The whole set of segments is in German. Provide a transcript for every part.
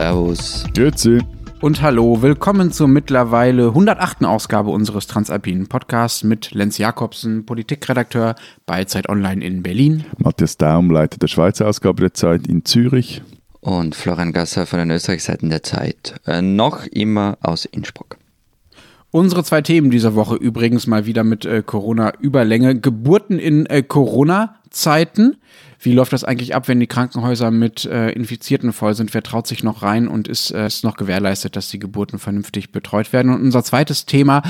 Servus. Grüezi. Und hallo, willkommen zur mittlerweile 108. Ausgabe unseres Transalpinen Podcasts mit Lenz Jakobsen, Politikredakteur bei Zeit Online in Berlin. Matthias Daum, Leiter der Schweizer Ausgabe der Zeit in Zürich. Und Florian Gasser von den Österreichseiten der Zeit. Äh, noch immer aus Innsbruck. Unsere zwei Themen dieser Woche übrigens mal wieder mit äh, Corona-Überlänge. Geburten in äh, Corona-Zeiten. Wie läuft das eigentlich ab, wenn die Krankenhäuser mit äh, Infizierten voll sind? Wer traut sich noch rein und ist, äh, ist noch gewährleistet, dass die Geburten vernünftig betreut werden? Und unser zweites Thema.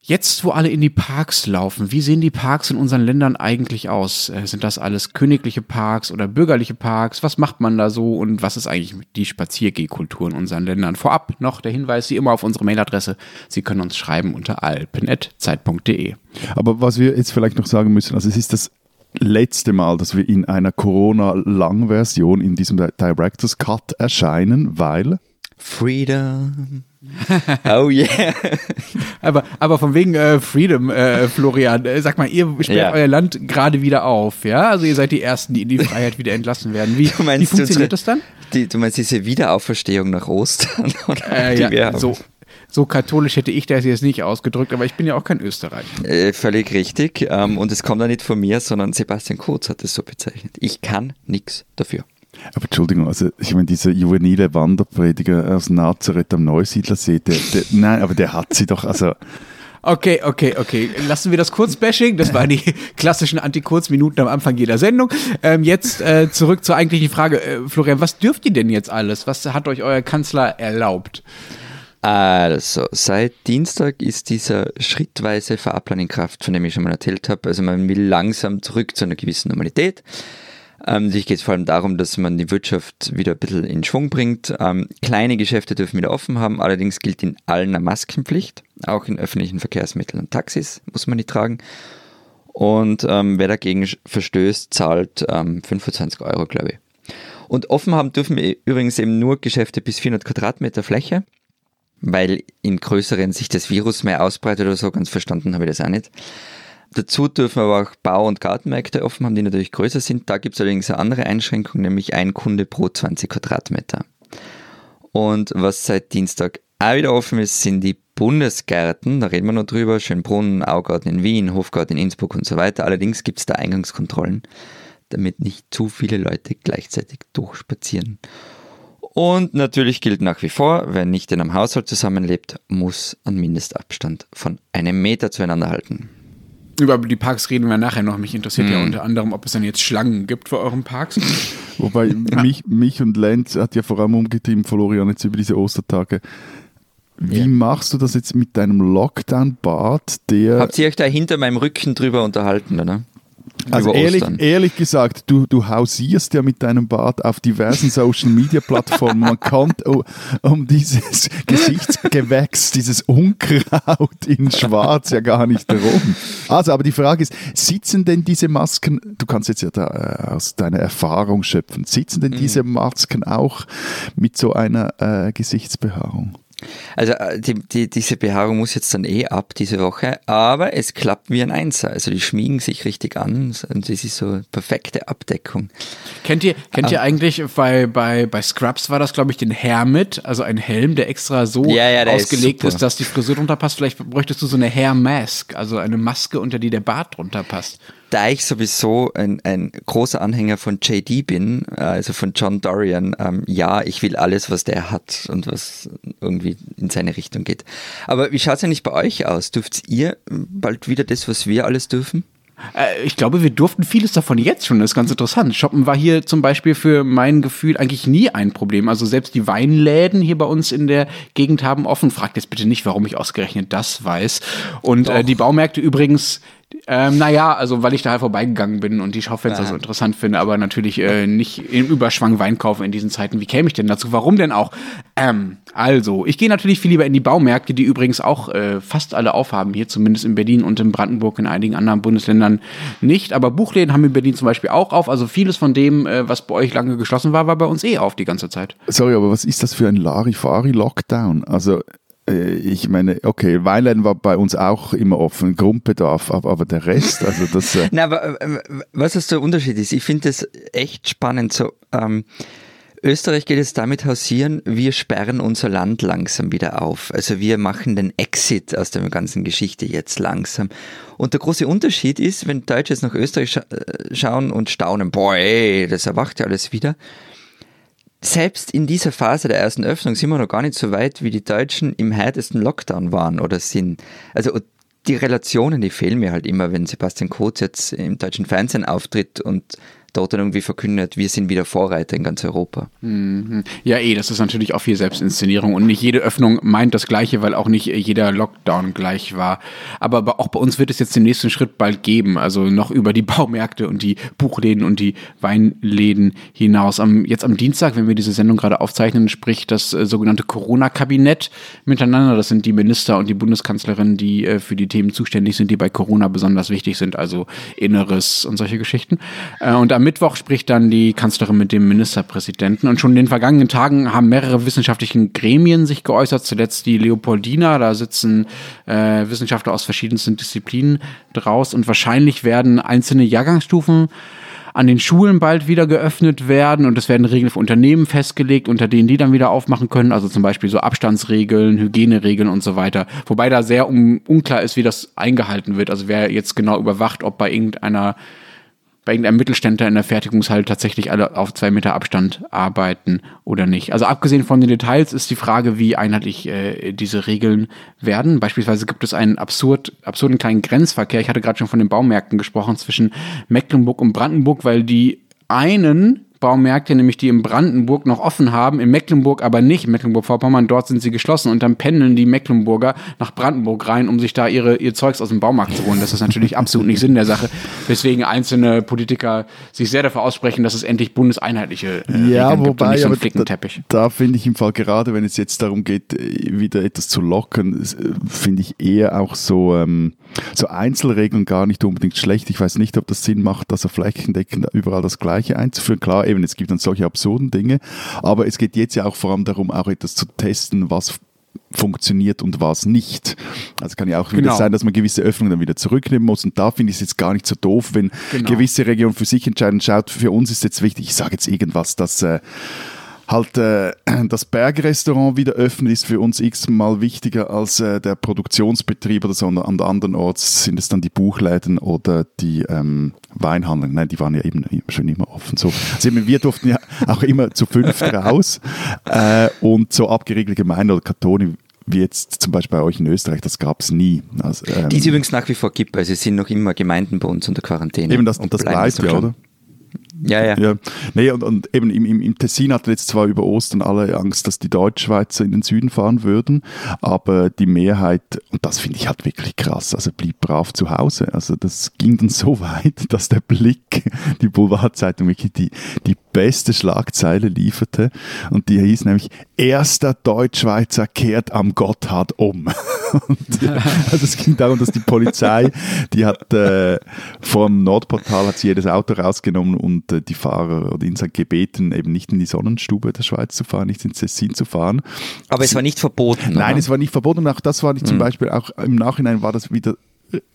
Jetzt, wo alle in die Parks laufen, wie sehen die Parks in unseren Ländern eigentlich aus? Äh, sind das alles königliche Parks oder bürgerliche Parks? Was macht man da so und was ist eigentlich die Spaziergehkultur in unseren Ländern? Vorab noch der Hinweis, wie immer auf unsere Mailadresse. Sie können uns schreiben unter alpen.zeit.de. Aber was wir jetzt vielleicht noch sagen müssen, also es ist das letzte Mal, dass wir in einer Corona-Lang-Version in diesem Director's Cut erscheinen, weil Freedom. Oh yeah. aber, aber von wegen äh, Freedom, äh, Florian, äh, sag mal, ihr sperrt ja. euer Land gerade wieder auf, ja? Also ihr seid die Ersten, die in die Freiheit wieder entlassen werden. Wie, wie funktioniert unsere, das dann? Die, du meinst diese Wiederauferstehung nach Ostern? Äh, ja, so, so katholisch hätte ich das jetzt nicht ausgedrückt, aber ich bin ja auch kein Österreicher. Äh, völlig richtig. Ähm, und es kommt ja nicht von mir, sondern Sebastian Kurz hat es so bezeichnet. Ich kann nichts dafür. Aber Entschuldigung, also ich meine, dieser juvenile Wanderprediger aus Nazareth am Neusiedlersee, der, der, nein, aber der hat sie doch, also. Okay, okay, okay. Lassen wir das Kurzbashing. Das waren die klassischen Anti-Kurz-Minuten am Anfang jeder Sendung. Ähm, jetzt äh, zurück zur eigentlichen Frage. Äh, Florian, was dürft ihr denn jetzt alles? Was hat euch euer Kanzler erlaubt? Also, seit Dienstag ist dieser schrittweise Fahrplan in Kraft, von dem ich schon mal erzählt habe. Also man will langsam zurück zu einer gewissen Normalität. Ähm, sich geht es vor allem darum, dass man die Wirtschaft wieder ein bisschen in Schwung bringt. Ähm, kleine Geschäfte dürfen wieder offen haben, allerdings gilt in allen eine Maskenpflicht. Auch in öffentlichen Verkehrsmitteln und Taxis muss man die tragen. Und ähm, wer dagegen verstößt, zahlt 25 ähm, Euro, glaube ich. Und offen haben dürfen übrigens eben nur Geschäfte bis 400 Quadratmeter Fläche weil in größeren sich das Virus mehr ausbreitet oder so, ganz verstanden habe ich das auch nicht. Dazu dürfen aber auch Bau- und Gartenmärkte offen haben, die natürlich größer sind. Da gibt es allerdings eine andere Einschränkung, nämlich ein Kunde pro 20 Quadratmeter. Und was seit Dienstag auch wieder offen ist, sind die Bundesgärten. Da reden wir noch drüber. Schönbrunn, Augarten in Wien, Hofgarten in Innsbruck und so weiter. Allerdings gibt es da Eingangskontrollen, damit nicht zu viele Leute gleichzeitig durchspazieren. Und natürlich gilt nach wie vor, wer nicht in einem Haushalt zusammenlebt, muss einen Mindestabstand von einem Meter zueinander halten. Über die Parks reden wir nachher noch. Mich interessiert mm. ja mhm. unter anderem, ob es dann jetzt Schlangen gibt für euren Parks. Wobei ja. mich, mich und Lenz hat ja vor allem umgetrieben, Florian, jetzt über diese Ostertage. Wie yeah. machst du das jetzt mit deinem Lockdown-Bad, der. Habt ihr euch da hinter meinem Rücken drüber unterhalten, oder? Also ehrlich, ehrlich gesagt, du, du hausierst ja mit deinem Bart auf diversen Social Media Plattformen. Man kommt um, um dieses Gesichtsgewächs, dieses Unkraut in Schwarz ja gar nicht herum. Also, aber die Frage ist, sitzen denn diese Masken, du kannst jetzt ja da, äh, aus deiner Erfahrung schöpfen, sitzen denn mhm. diese Masken auch mit so einer äh, Gesichtsbehaarung? Also äh, die, die, diese Behaarung muss jetzt dann eh ab diese Woche, aber es klappt wie ein Einser. Also die schmiegen sich richtig an und das ist so perfekte Abdeckung. Kennt ihr, kennt ihr ah. eigentlich, bei, bei, bei Scrubs war das glaube ich den Hermit, also ein Helm, der extra so ja, ja, ausgelegt ist, ist, dass die Frisur drunter passt. Vielleicht bräuchtest du so eine Hair Mask, also eine Maske, unter die der Bart drunter passt da ich sowieso ein, ein großer Anhänger von JD bin, also von John Dorian, ähm, ja, ich will alles, was der hat und was irgendwie in seine Richtung geht. Aber wie schaut es eigentlich bei euch aus? Dürft ihr bald wieder das, was wir alles dürfen? Äh, ich glaube, wir durften vieles davon jetzt schon. Das ist ganz interessant. Shoppen war hier zum Beispiel für mein Gefühl eigentlich nie ein Problem. Also selbst die Weinläden hier bei uns in der Gegend haben offen. Fragt jetzt bitte nicht, warum ich ausgerechnet das weiß. Und äh, die Baumärkte übrigens ähm, naja, also weil ich da halt vorbeigegangen bin und die Schaufenster ja. so interessant finde, aber natürlich äh, nicht im Überschwang Wein kaufen in diesen Zeiten. Wie käme ich denn dazu? Warum denn auch? Ähm, also, ich gehe natürlich viel lieber in die Baumärkte, die übrigens auch äh, fast alle aufhaben, hier zumindest in Berlin und in Brandenburg, in einigen anderen Bundesländern nicht. Aber Buchläden haben in Berlin zum Beispiel auch auf. Also vieles von dem, äh, was bei euch lange geschlossen war, war bei uns eh auf die ganze Zeit. Sorry, aber was ist das für ein Larifari-Lockdown? Also ich meine, okay, Weinläden war bei uns auch immer offen, Grundbedarf, aber, aber der Rest, also das. Äh Na, aber äh, was ist der Unterschied ist, ich finde es echt spannend, so, ähm, Österreich geht jetzt damit hausieren, wir sperren unser Land langsam wieder auf. Also wir machen den Exit aus der ganzen Geschichte jetzt langsam. Und der große Unterschied ist, wenn Deutsche jetzt nach Österreich scha äh, schauen und staunen, boah, ey, das erwacht ja alles wieder. Selbst in dieser Phase der ersten Öffnung sind wir noch gar nicht so weit, wie die Deutschen im härtesten Lockdown waren oder sind. Also die Relationen, die fehlen mir halt immer, wenn Sebastian Kurz jetzt im deutschen Fernsehen auftritt und dort dann irgendwie verkündet, wir sind wieder Vorreiter in ganz Europa. Mhm. Ja, eh, das ist natürlich auch viel Selbstinszenierung und nicht jede Öffnung meint das Gleiche, weil auch nicht jeder Lockdown gleich war. Aber auch bei uns wird es jetzt den nächsten Schritt bald geben, also noch über die Baumärkte und die Buchläden und die Weinläden hinaus. Am, jetzt am Dienstag, wenn wir diese Sendung gerade aufzeichnen, spricht das äh, sogenannte Corona-Kabinett miteinander. Das sind die Minister und die Bundeskanzlerin, die äh, für die Themen zuständig sind, die bei Corona besonders wichtig sind, also Inneres und solche Geschichten. Äh, und am Mittwoch spricht dann die Kanzlerin mit dem Ministerpräsidenten. Und schon in den vergangenen Tagen haben mehrere wissenschaftliche Gremien sich geäußert. Zuletzt die Leopoldina. Da sitzen äh, Wissenschaftler aus verschiedensten Disziplinen draus. Und wahrscheinlich werden einzelne Jahrgangsstufen an den Schulen bald wieder geöffnet werden und es werden Regeln für Unternehmen festgelegt, unter denen die dann wieder aufmachen können, also zum Beispiel so Abstandsregeln, Hygieneregeln und so weiter. Wobei da sehr un unklar ist, wie das eingehalten wird. Also wer jetzt genau überwacht, ob bei irgendeiner bei irgendeinem Mittelständler in der Fertigungshalle tatsächlich alle auf zwei Meter Abstand arbeiten oder nicht. Also abgesehen von den Details ist die Frage, wie einheitlich äh, diese Regeln werden. Beispielsweise gibt es einen absurd, absurden kleinen Grenzverkehr. Ich hatte gerade schon von den Baumärkten gesprochen zwischen Mecklenburg und Brandenburg, weil die einen Baumärkte, nämlich die in Brandenburg noch offen haben, in Mecklenburg aber nicht, Mecklenburg-Vorpommern, dort sind sie geschlossen und dann pendeln die Mecklenburger nach Brandenburg rein, um sich da ihre, ihr Zeugs aus dem Baumarkt zu holen. Das ist natürlich absolut nicht Sinn der Sache, weswegen einzelne Politiker sich sehr dafür aussprechen, dass es endlich bundeseinheitliche äh, ja, Regeln wobei, gibt und nicht so Da, da finde ich im Fall gerade, wenn es jetzt darum geht, wieder etwas zu lockern, äh, finde ich eher auch so, ähm, so Einzelregeln gar nicht unbedingt schlecht. Ich weiß nicht, ob das Sinn macht, also flächendeckend überall das Gleiche einzuführen. Klar, eben, es gibt dann solche absurden Dinge, aber es geht jetzt ja auch vor allem darum, auch etwas zu testen, was funktioniert und was nicht. Also kann ja auch wieder genau. sein, dass man gewisse Öffnungen dann wieder zurücknehmen muss. Und da finde ich es jetzt gar nicht so doof, wenn genau. gewisse Regionen für sich entscheiden. Schaut, für uns ist jetzt wichtig, ich sage jetzt irgendwas, dass äh, halt äh, das Bergrestaurant wieder öffnen ist für uns x-mal wichtiger als äh, der Produktionsbetrieb oder so. Und an anderen Orten sind es dann die Buchläden oder die ähm, Weinhandel. Nein, die waren ja eben schon immer offen. So, also wir durften ja auch immer zu fünft raus äh, und so abgeriegelte Gemeinden oder Kantone wie jetzt zum Beispiel bei euch in Österreich, das gab es nie. Also, ähm, die es übrigens nach wie vor gibt, also es sind noch immer Gemeinden bei uns unter Quarantäne. Eben das, und das bleibt ja, oder? Ja, ja. ja. Nee, und, und eben im, im, im Tessin hatten jetzt zwar über Ostern alle Angst, dass die Deutschschweizer in den Süden fahren würden, aber die Mehrheit, und das finde ich halt wirklich krass, also blieb brav zu Hause. Also das ging dann so weit, dass der Blick, die Boulevardzeitung wirklich die, die beste Schlagzeile lieferte und die hieß nämlich, erster Deutschschweizer kehrt am Gotthard um. und, also es ging darum, dass die Polizei, die hat äh, vom Nordportal hat sie jedes Auto rausgenommen und äh, die Fahrer oder Insassen gebeten, eben nicht in die Sonnenstube der Schweiz zu fahren, nicht ins Tessin zu fahren. Aber es war nicht verboten. Nein, oder? es war nicht verboten. Und auch das war nicht mhm. zum Beispiel, auch im Nachhinein war das wieder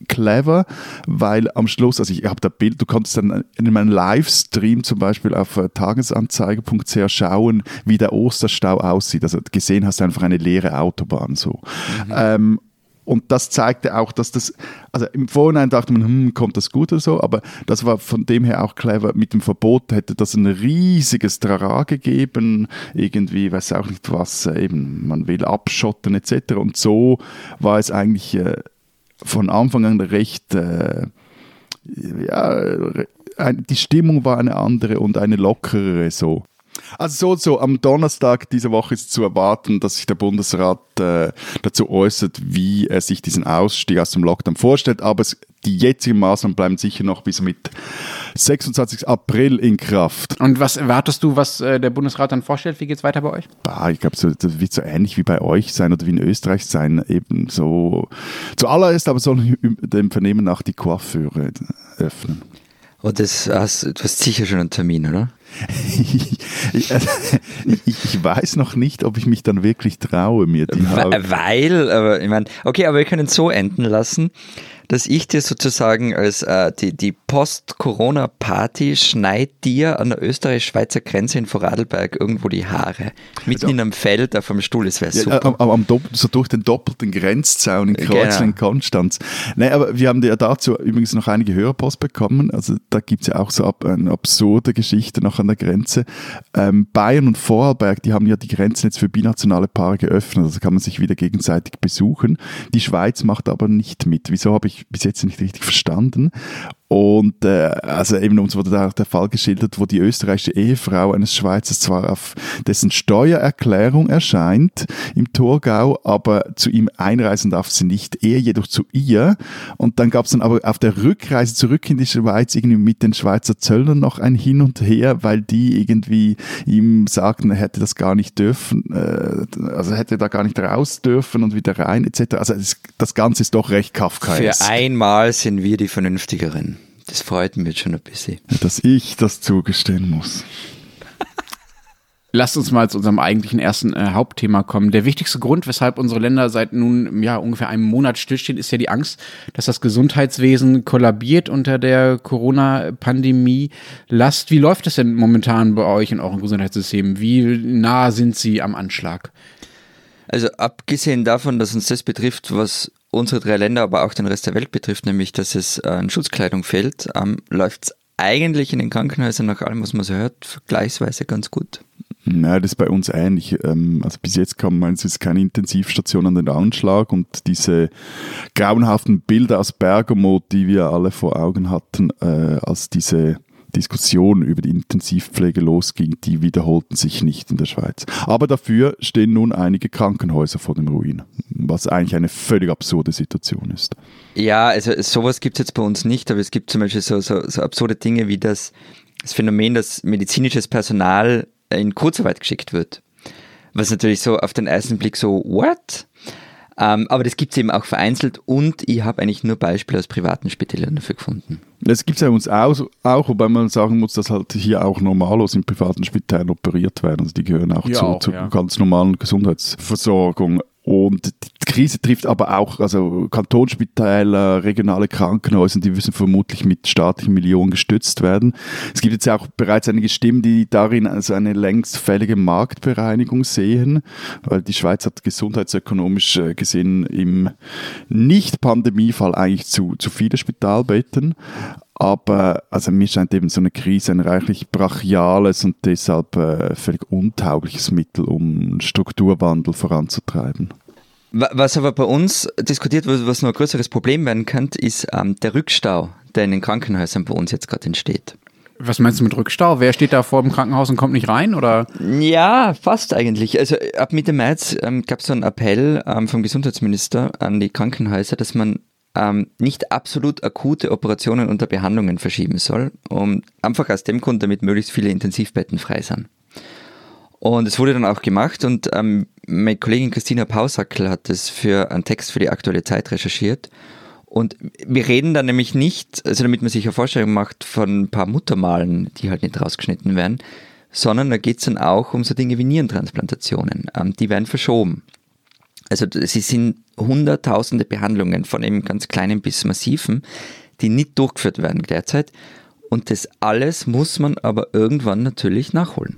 clever, weil am Schluss, also ich habe da Bild, du konntest dann in meinem Livestream zum Beispiel auf äh, tagesanzeige.ch schauen, wie der Osterstau aussieht. Also gesehen hast du einfach eine leere Autobahn so. Mhm. Ähm, und das zeigte auch, dass das, also im Vorhinein dachte man, hm, kommt das gut oder so, aber das war von dem her auch clever. Mit dem Verbot hätte das ein riesiges Trara gegeben, irgendwie, weiß auch nicht was, eben, man will abschotten etc. Und so war es eigentlich äh, von Anfang an recht, äh, ja, die Stimmung war eine andere und eine lockerere so. Also so, so am Donnerstag dieser Woche ist zu erwarten, dass sich der Bundesrat äh, dazu äußert, wie er sich diesen Ausstieg aus dem Lockdown vorstellt. Aber es, die jetzigen Maßnahmen bleiben sicher noch bis mit 26. April in Kraft. Und was erwartest du, was äh, der Bundesrat dann vorstellt? Wie geht es weiter bei euch? Bah, ich glaube, so, das wird so ähnlich wie bei euch sein oder wie in Österreich sein. Eben so zuallererst aber sollen dem Vernehmen nach die Coiffeure öffnen. Oh, das hast, du hast sicher schon einen Termin, oder? ich, ich, weiß noch nicht, ob ich mich dann wirklich traue, mir die Weil, aber ich meine, okay, aber wir können es so enden lassen dass ich dir sozusagen als äh, die, die Post-Corona-Party schneid dir an der österreich-schweizer Grenze in Vorarlberg irgendwo die Haare. Mitten also, in einem Feld auf dem Stuhl, das wäre super. Ja, am, am so durch den doppelten Grenzzaun in Kreuzlingen, genau. Konstanz. Nee, aber wir haben ja dazu übrigens noch einige Hörerpost bekommen. Also da gibt es ja auch so ab, eine absurde Geschichte noch an der Grenze. Ähm, Bayern und Vorarlberg, die haben ja die Grenzen jetzt für binationale Paare geöffnet. Also kann man sich wieder gegenseitig besuchen. Die Schweiz macht aber nicht mit. Wieso habe ich bis jetzt nicht richtig verstanden? Und äh, also eben uns wurde da der Fall geschildert, wo die österreichische Ehefrau eines Schweizers zwar auf dessen Steuererklärung erscheint im Thurgau, aber zu ihm einreisen darf sie nicht, er jedoch zu ihr. Und dann gab es dann aber auf der Rückreise zurück in die Schweiz irgendwie mit den Schweizer Zöllnern noch ein Hin und Her, weil die irgendwie ihm sagten, er hätte das gar nicht dürfen, äh, also hätte da gar nicht raus dürfen und wieder rein etc. Also das, das Ganze ist doch recht kafkaesk. Für einmal sind wir die Vernünftigeren. Das freut mich schon ein bisschen. Dass ich das zugestehen muss. Lasst uns mal zu unserem eigentlichen ersten äh, Hauptthema kommen. Der wichtigste Grund, weshalb unsere Länder seit nun ja ungefähr einem Monat stillstehen, ist ja die Angst, dass das Gesundheitswesen kollabiert unter der Corona-Pandemie. Last, wie läuft es denn momentan bei euch in eurem Gesundheitssystem? Wie nah sind Sie am Anschlag? Also abgesehen davon, dass uns das betrifft, was unsere drei Länder, aber auch den Rest der Welt betrifft, nämlich dass es äh, an Schutzkleidung fehlt, ähm, läuft es eigentlich in den Krankenhäusern nach allem, was man so hört, vergleichsweise ganz gut. Ja, das ist bei uns ähnlich. Ähm, also bis jetzt kam es ist keine Intensivstation an den Anschlag und diese grauenhaften Bilder aus Bergamo, die wir alle vor Augen hatten, äh, als diese Diskussion über die Intensivpflege losging, die wiederholten sich nicht in der Schweiz. Aber dafür stehen nun einige Krankenhäuser vor dem Ruin, was eigentlich eine völlig absurde Situation ist. Ja, also sowas gibt es jetzt bei uns nicht, aber es gibt zum Beispiel so, so, so absurde Dinge wie das, das Phänomen, dass medizinisches Personal in Kurzarbeit geschickt wird. Was natürlich so auf den ersten Blick so, what? Ähm, aber das gibt es eben auch vereinzelt und ich habe eigentlich nur Beispiele aus privaten Spitälern dafür gefunden. Das gibt es ja uns auch, auch, wobei man sagen muss, dass halt hier auch normalos in privaten Spitälern operiert werden. Also die gehören auch ja, zu, auch, zu ja. ganz normalen Gesundheitsversorgung. Und die Krise trifft aber auch also Kantonsspitäler, regionale Krankenhäuser, die müssen vermutlich mit staatlichen Millionen gestützt werden. Es gibt jetzt auch bereits einige Stimmen, die darin also eine längst fällige Marktbereinigung sehen, weil die Schweiz hat gesundheitsökonomisch äh, gesehen im Nicht-Pandemie-Fall eigentlich zu, zu viele Spitalbetten. Aber also mir scheint eben so eine Krise ein reichlich brachiales und deshalb äh, völlig untaugliches Mittel, um Strukturwandel voranzutreiben. Was aber bei uns diskutiert wird, was noch ein größeres Problem werden könnte, ist ähm, der Rückstau, der in den Krankenhäusern bei uns jetzt gerade entsteht. Was meinst du mit Rückstau? Wer steht da vor dem Krankenhaus und kommt nicht rein? Oder? Ja, fast eigentlich. Also ab Mitte März ähm, gab es so einen Appell ähm, vom Gesundheitsminister an die Krankenhäuser, dass man ähm, nicht absolut akute Operationen unter Behandlungen verschieben soll, um einfach aus dem Grund, damit möglichst viele Intensivbetten frei sind. Und es wurde dann auch gemacht und ähm, meine Kollegin Christina Pausackel hat das für einen Text für die aktuelle Zeit recherchiert. Und wir reden dann nämlich nicht, also damit man sich eine Vorstellung macht, von ein paar Muttermalen, die halt nicht rausgeschnitten werden, sondern da geht es dann auch um so Dinge wie Nierentransplantationen. Ähm, die werden verschoben. Also es sind hunderttausende Behandlungen von eben ganz kleinen bis massiven, die nicht durchgeführt werden derzeit. Und das alles muss man aber irgendwann natürlich nachholen.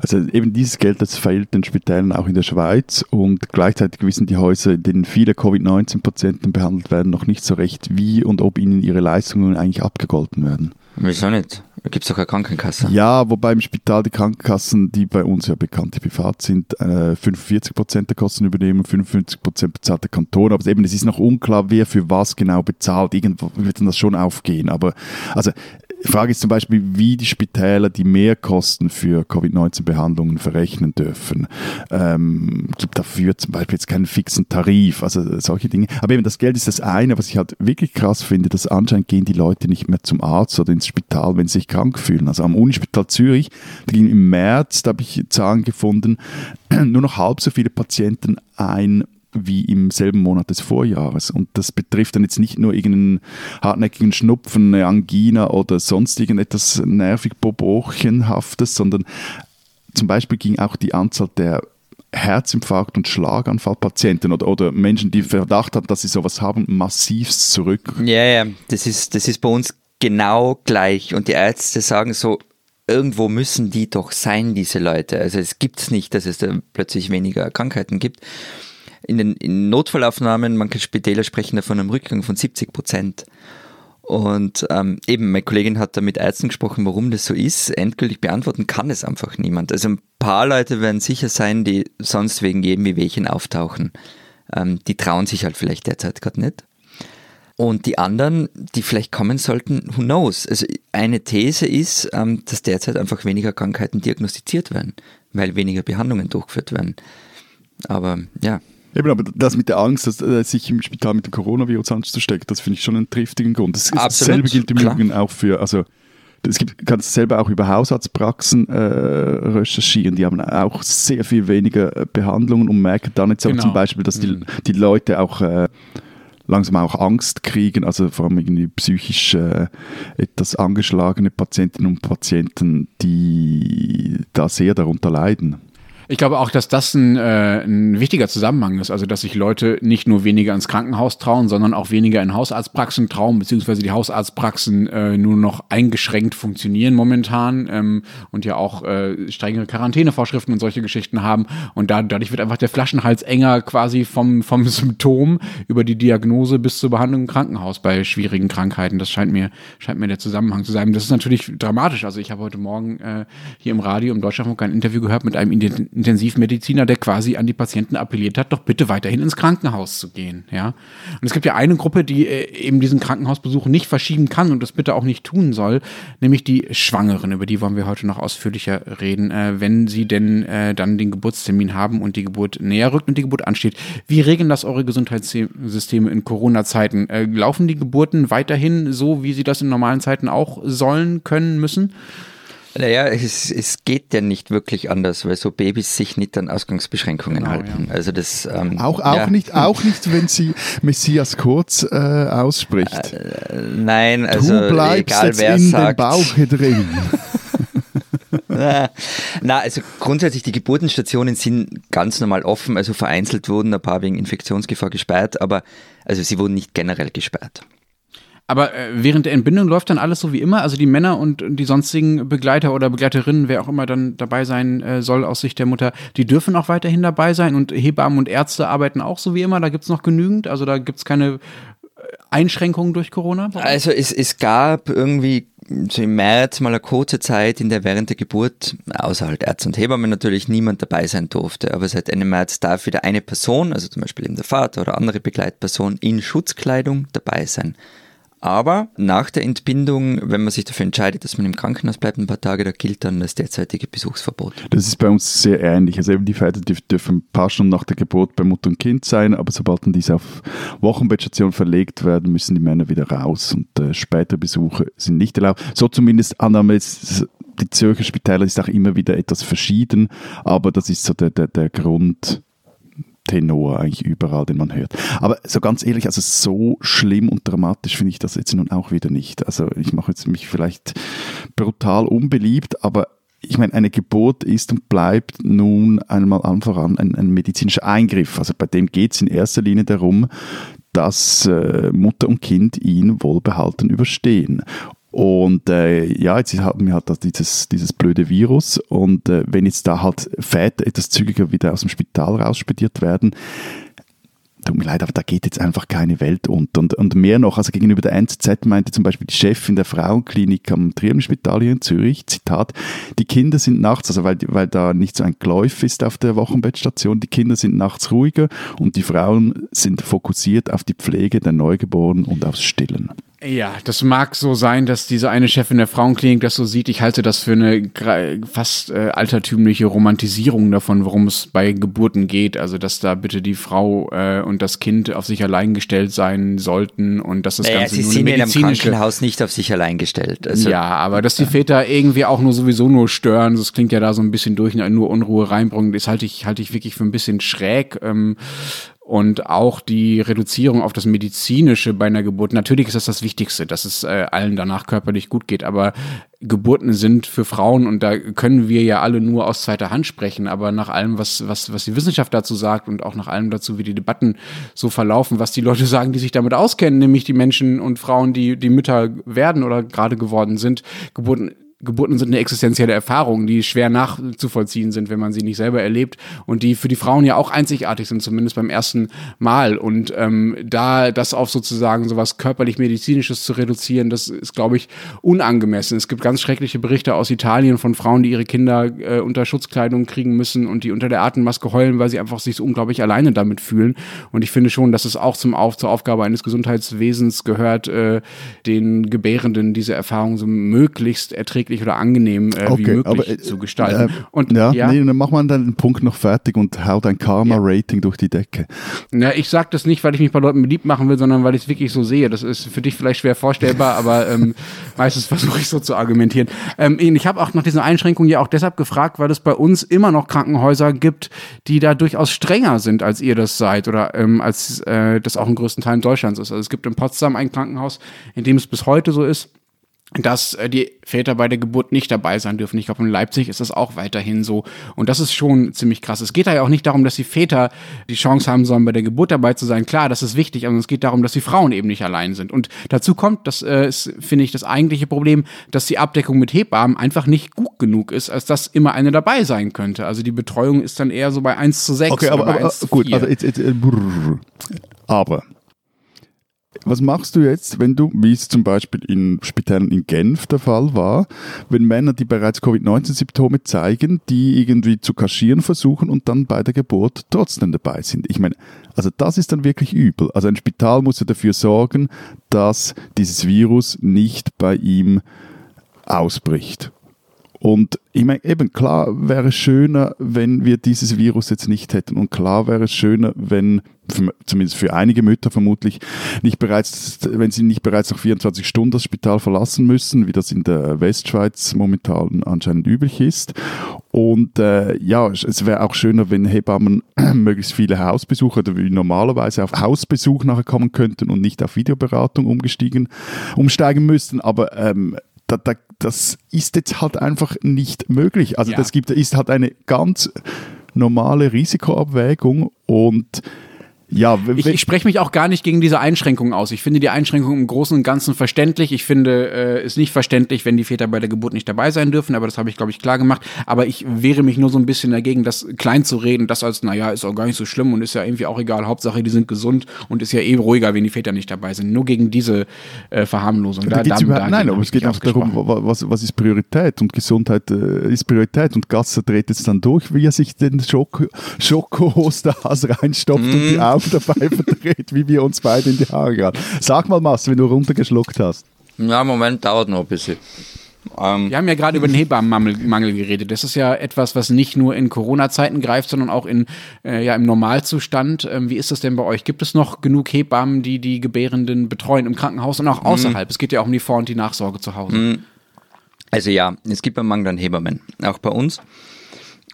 Also eben dieses Geld, das fehlt den Spitälern auch in der Schweiz und gleichzeitig wissen die Häuser, in denen viele Covid-19-Patienten behandelt werden, noch nicht so recht, wie und ob ihnen ihre Leistungen eigentlich abgegolten werden. Wieso nicht? Gibt es doch keine Krankenkasse. Ja, wobei im Spital die Krankenkassen, die bei uns ja bekanntlich privat sind, äh, 45 Prozent der Kosten übernehmen, 55 Prozent bezahlt der Kanton. Aber eben, es ist noch unklar, wer für was genau bezahlt. Irgendwo wird dann das schon aufgehen. Aber also die Frage ist zum Beispiel, wie die Spitäler die Mehrkosten für Covid-19-Behandlungen verrechnen dürfen. Ähm, gibt dafür zum Beispiel jetzt keinen fixen Tarif, also solche Dinge. Aber eben das Geld ist das eine, was ich halt wirklich krass finde, dass anscheinend gehen die Leute nicht mehr zum Arzt oder ins Spital, wenn sie sich krank fühlen. Also am Unispital Zürich, da ging im März, da habe ich Zahlen gefunden, nur noch halb so viele Patienten ein wie im selben Monat des Vorjahres. Und das betrifft dann jetzt nicht nur irgendeinen hartnäckigen Schnupfen, eine Angina oder sonst irgendetwas nervig Bobrochenhaftes, sondern zum Beispiel ging auch die Anzahl der Herzinfarkt- und Schlaganfallpatienten oder, oder Menschen, die Verdacht haben, dass sie sowas haben, massivst zurück. Ja, ja, das ist, das ist bei uns genau gleich. Und die Ärzte sagen so, irgendwo müssen die doch sein, diese Leute. Also es gibt es nicht, dass es da plötzlich weniger Krankheiten gibt. In den in Notfallaufnahmen, manche Spitäler sprechen da von einem Rückgang von 70 Prozent. Und ähm, eben, meine Kollegin hat da mit Ärzten gesprochen, warum das so ist. Endgültig beantworten kann es einfach niemand. Also ein paar Leute werden sicher sein, die sonst wegen jedem Wehwehchen auftauchen. Ähm, die trauen sich halt vielleicht derzeit gerade nicht. Und die anderen, die vielleicht kommen sollten, who knows? Also eine These ist, ähm, dass derzeit einfach weniger Krankheiten diagnostiziert werden, weil weniger Behandlungen durchgeführt werden. Aber ja, Eben, aber das mit der Angst, dass, äh, sich im Spital mit dem Coronavirus anzustecken, das finde ich schon einen triftigen Grund. Das, Absolut, dasselbe gilt im klar. Übrigen auch für, also es gibt, kannst selber auch über Hausarztpraxen äh, recherchieren. Die haben auch sehr viel weniger äh, Behandlungen und merken dann jetzt genau. auch zum Beispiel, dass die, mhm. die Leute auch äh, langsam auch Angst kriegen, also vor allem irgendwie psychisch äh, etwas angeschlagene Patientinnen und Patienten, die da sehr darunter leiden. Ich glaube auch, dass das ein, äh, ein wichtiger Zusammenhang ist. Also, dass sich Leute nicht nur weniger ins Krankenhaus trauen, sondern auch weniger in Hausarztpraxen trauen, beziehungsweise die Hausarztpraxen äh, nur noch eingeschränkt funktionieren momentan ähm, und ja auch äh, strengere Quarantänevorschriften und solche Geschichten haben. Und da, dadurch wird einfach der Flaschenhals enger quasi vom, vom Symptom über die Diagnose bis zur Behandlung im Krankenhaus bei schwierigen Krankheiten. Das scheint mir, scheint mir der Zusammenhang zu sein. Das ist natürlich dramatisch. Also, ich habe heute Morgen äh, hier im Radio im Deutschlandfunk ein Interview gehört mit einem Intensivmediziner, der quasi an die Patienten appelliert hat, doch bitte weiterhin ins Krankenhaus zu gehen. Ja? Und es gibt ja eine Gruppe, die äh, eben diesen Krankenhausbesuch nicht verschieben kann und das bitte auch nicht tun soll, nämlich die Schwangeren. Über die wollen wir heute noch ausführlicher reden, äh, wenn sie denn äh, dann den Geburtstermin haben und die Geburt näher rückt und die Geburt ansteht. Wie regeln das eure Gesundheitssysteme in Corona-Zeiten? Laufen die Geburten weiterhin so, wie sie das in normalen Zeiten auch sollen, können, müssen? Naja, es, es geht ja nicht wirklich anders, weil so Babys sich nicht an Ausgangsbeschränkungen genau, halten. Ja. Also das ähm, auch auch ja. nicht auch nicht, wenn sie Messias kurz äh, ausspricht. Äh, nein, also du bleibst egal, jetzt wer in sagt, dem Bauch drin. Na, also grundsätzlich die Geburtenstationen sind ganz normal offen, also vereinzelt wurden ein paar wegen Infektionsgefahr gesperrt, aber also sie wurden nicht generell gesperrt. Aber äh, während der Entbindung läuft dann alles so wie immer. Also die Männer und die sonstigen Begleiter oder Begleiterinnen, wer auch immer dann dabei sein äh, soll aus Sicht der Mutter, die dürfen auch weiterhin dabei sein. Und Hebammen und Ärzte arbeiten auch so wie immer. Da gibt es noch genügend. Also da gibt es keine äh, Einschränkungen durch Corona? Also es, es gab irgendwie so im März mal eine kurze Zeit, in der während der Geburt, außer halt Ärzte und Hebammen natürlich niemand dabei sein durfte. Aber seit Ende März darf wieder eine Person, also zum Beispiel eben der Vater oder andere Begleitperson, in Schutzkleidung dabei sein. Aber nach der Entbindung, wenn man sich dafür entscheidet, dass man im Krankenhaus bleibt ein paar Tage, da gilt dann das derzeitige Besuchsverbot. Das ist bei uns sehr ähnlich. Also eben die Väter dürfen ein paar Stunden nach der Geburt bei Mutter und Kind sein, aber sobald dann diese auf Wochenbettstation verlegt werden, müssen die Männer wieder raus und äh, spätere Besuche sind nicht erlaubt. So zumindest Annahme ist die Zürcher Spitäler ist auch immer wieder etwas verschieden, aber das ist so der, der, der Grund, Tenor eigentlich überall, den man hört. Aber so ganz ehrlich, also so schlimm und dramatisch finde ich das jetzt nun auch wieder nicht. Also ich mache jetzt mich vielleicht brutal unbeliebt, aber ich meine, eine Geburt ist und bleibt nun einmal einfach an ein, ein medizinischer Eingriff. Also bei dem geht es in erster Linie darum, dass äh, Mutter und Kind ihn wohlbehalten überstehen. Und äh, ja, jetzt haben wir halt dieses, dieses blöde Virus und äh, wenn jetzt da halt Väter etwas zügiger wieder aus dem Spital rausspediert werden, tut mir leid, aber da geht jetzt einfach keine Welt unter. Und, und mehr noch, also gegenüber der NZZ meinte zum Beispiel die Chefin der Frauenklinik am Triemspital hier in Zürich, Zitat, die Kinder sind nachts, also weil, weil da nicht so ein Gläuf ist auf der Wochenbettstation, die Kinder sind nachts ruhiger und die Frauen sind fokussiert auf die Pflege der Neugeborenen und aufs Stillen. Ja, das mag so sein, dass diese eine Chefin der Frauenklinik das so sieht. Ich halte das für eine fast äh, altertümliche Romantisierung davon, worum es bei Geburten geht. Also, dass da bitte die Frau äh, und das Kind auf sich allein gestellt sein sollten und dass das naja, Ganze sie nur sind in einem Krankenhaus nicht auf sich allein gestellt. Also, ja, aber dass die Väter irgendwie auch nur sowieso nur stören, das klingt ja da so ein bisschen durch, nur Unruhe reinbringen, das halte ich, halte ich wirklich für ein bisschen schräg. Ähm, und auch die Reduzierung auf das Medizinische bei einer Geburt. Natürlich ist das das Wichtigste, dass es äh, allen danach körperlich gut geht, aber Geburten sind für Frauen und da können wir ja alle nur aus zweiter Hand sprechen, aber nach allem, was, was, was die Wissenschaft dazu sagt und auch nach allem dazu, wie die Debatten so verlaufen, was die Leute sagen, die sich damit auskennen, nämlich die Menschen und Frauen, die, die Mütter werden oder gerade geworden sind, Geburten Geburten sind eine existenzielle Erfahrung, die schwer nachzuvollziehen sind, wenn man sie nicht selber erlebt und die für die Frauen ja auch einzigartig sind, zumindest beim ersten Mal. Und ähm, da das auf sozusagen sowas körperlich-medizinisches zu reduzieren, das ist, glaube ich, unangemessen. Es gibt ganz schreckliche Berichte aus Italien von Frauen, die ihre Kinder äh, unter Schutzkleidung kriegen müssen und die unter der Atemmaske heulen, weil sie einfach sich so unglaublich alleine damit fühlen. Und ich finde schon, dass es auch zum auf, zur Aufgabe eines Gesundheitswesens gehört, äh, den Gebärenden diese Erfahrung so möglichst erträglich erträglich oder angenehm äh, okay, wie möglich aber, äh, zu gestalten. Äh, und ja, ja. Nee, dann mach mal dann den Punkt noch fertig und hau dein Karma-Rating ja. durch die Decke. Ja, ich sag das nicht, weil ich mich bei Leuten beliebt machen will, sondern weil ich es wirklich so sehe. Das ist für dich vielleicht schwer vorstellbar, aber ähm, meistens versuche ich so zu argumentieren. Ähm, ich habe auch nach dieser Einschränkung ja auch deshalb gefragt, weil es bei uns immer noch Krankenhäuser gibt, die da durchaus strenger sind, als ihr das seid oder ähm, als äh, das auch in größten Teilen Deutschlands ist. Also es gibt in Potsdam ein Krankenhaus, in dem es bis heute so ist, dass äh, die Väter bei der Geburt nicht dabei sein dürfen. Ich glaube, in Leipzig ist das auch weiterhin so. Und das ist schon ziemlich krass. Es geht da ja auch nicht darum, dass die Väter die Chance haben sollen, bei der Geburt dabei zu sein. Klar, das ist wichtig, aber es geht darum, dass die Frauen eben nicht allein sind. Und dazu kommt, das äh, ist, finde ich, das eigentliche Problem, dass die Abdeckung mit Hebammen einfach nicht gut genug ist, als dass immer eine dabei sein könnte. Also die Betreuung ist dann eher so bei 1 zu 6 okay, aber, aber, 1 zu 4. Gut, also, it, it, it, aber was machst du jetzt, wenn du, wie es zum Beispiel in Spitälern in Genf der Fall war, wenn Männer, die bereits Covid-19-Symptome zeigen, die irgendwie zu kaschieren versuchen und dann bei der Geburt trotzdem dabei sind? Ich meine, also das ist dann wirklich übel. Also ein Spital muss ja dafür sorgen, dass dieses Virus nicht bei ihm ausbricht. Und ich meine, eben klar wäre es schöner, wenn wir dieses Virus jetzt nicht hätten. Und klar wäre es schöner, wenn, für, zumindest für einige Mütter vermutlich, nicht bereits, wenn sie nicht bereits nach 24 Stunden das Spital verlassen müssen, wie das in der Westschweiz momentan anscheinend üblich ist. Und äh, ja, es wäre auch schöner, wenn Hebammen möglichst viele Hausbesucher oder wie normalerweise auf Hausbesuch nachher kommen könnten und nicht auf Videoberatung umgestiegen, umsteigen müssten. Aber ähm, da, da, das ist jetzt halt einfach nicht möglich. Also ja. das gibt, ist halt eine ganz normale Risikoabwägung und ja, ich, ich spreche mich auch gar nicht gegen diese Einschränkungen aus. Ich finde die Einschränkungen im Großen und Ganzen verständlich. Ich finde es äh, nicht verständlich, wenn die Väter bei der Geburt nicht dabei sein dürfen, aber das habe ich, glaube ich, klar gemacht. Aber ich wehre mich nur so ein bisschen dagegen, das klein zu reden, das als, naja, ist auch gar nicht so schlimm und ist ja irgendwie auch egal. Hauptsache, die sind gesund und ist ja eh ruhiger, wenn die Väter nicht dabei sind. Nur gegen diese äh, Verharmlosung. Da, da, da, nein, aber es geht auch darum, was, was ist Priorität und Gesundheit äh, ist Priorität und Gasser dreht jetzt dann durch, wie er sich den Schoko, Schokohosterhas reinstopft mm. und die Augen Augen dabei verdreht, wie wir uns beide in die Haare geraten. Sag mal, Mass, wenn du runtergeschluckt hast. Ja, Moment, dauert noch ein bisschen. Ähm, wir haben ja gerade über den Hebammenmangel geredet. Das ist ja etwas, was nicht nur in Corona-Zeiten greift, sondern auch in, äh, ja, im Normalzustand. Ähm, wie ist das denn bei euch? Gibt es noch genug Hebammen, die die Gebärenden betreuen im Krankenhaus und auch außerhalb? Mhm. Es geht ja auch um die Vor- und die Nachsorge zu Hause. Mhm. Also ja, es gibt einen Mangel an Hebammen, auch bei uns.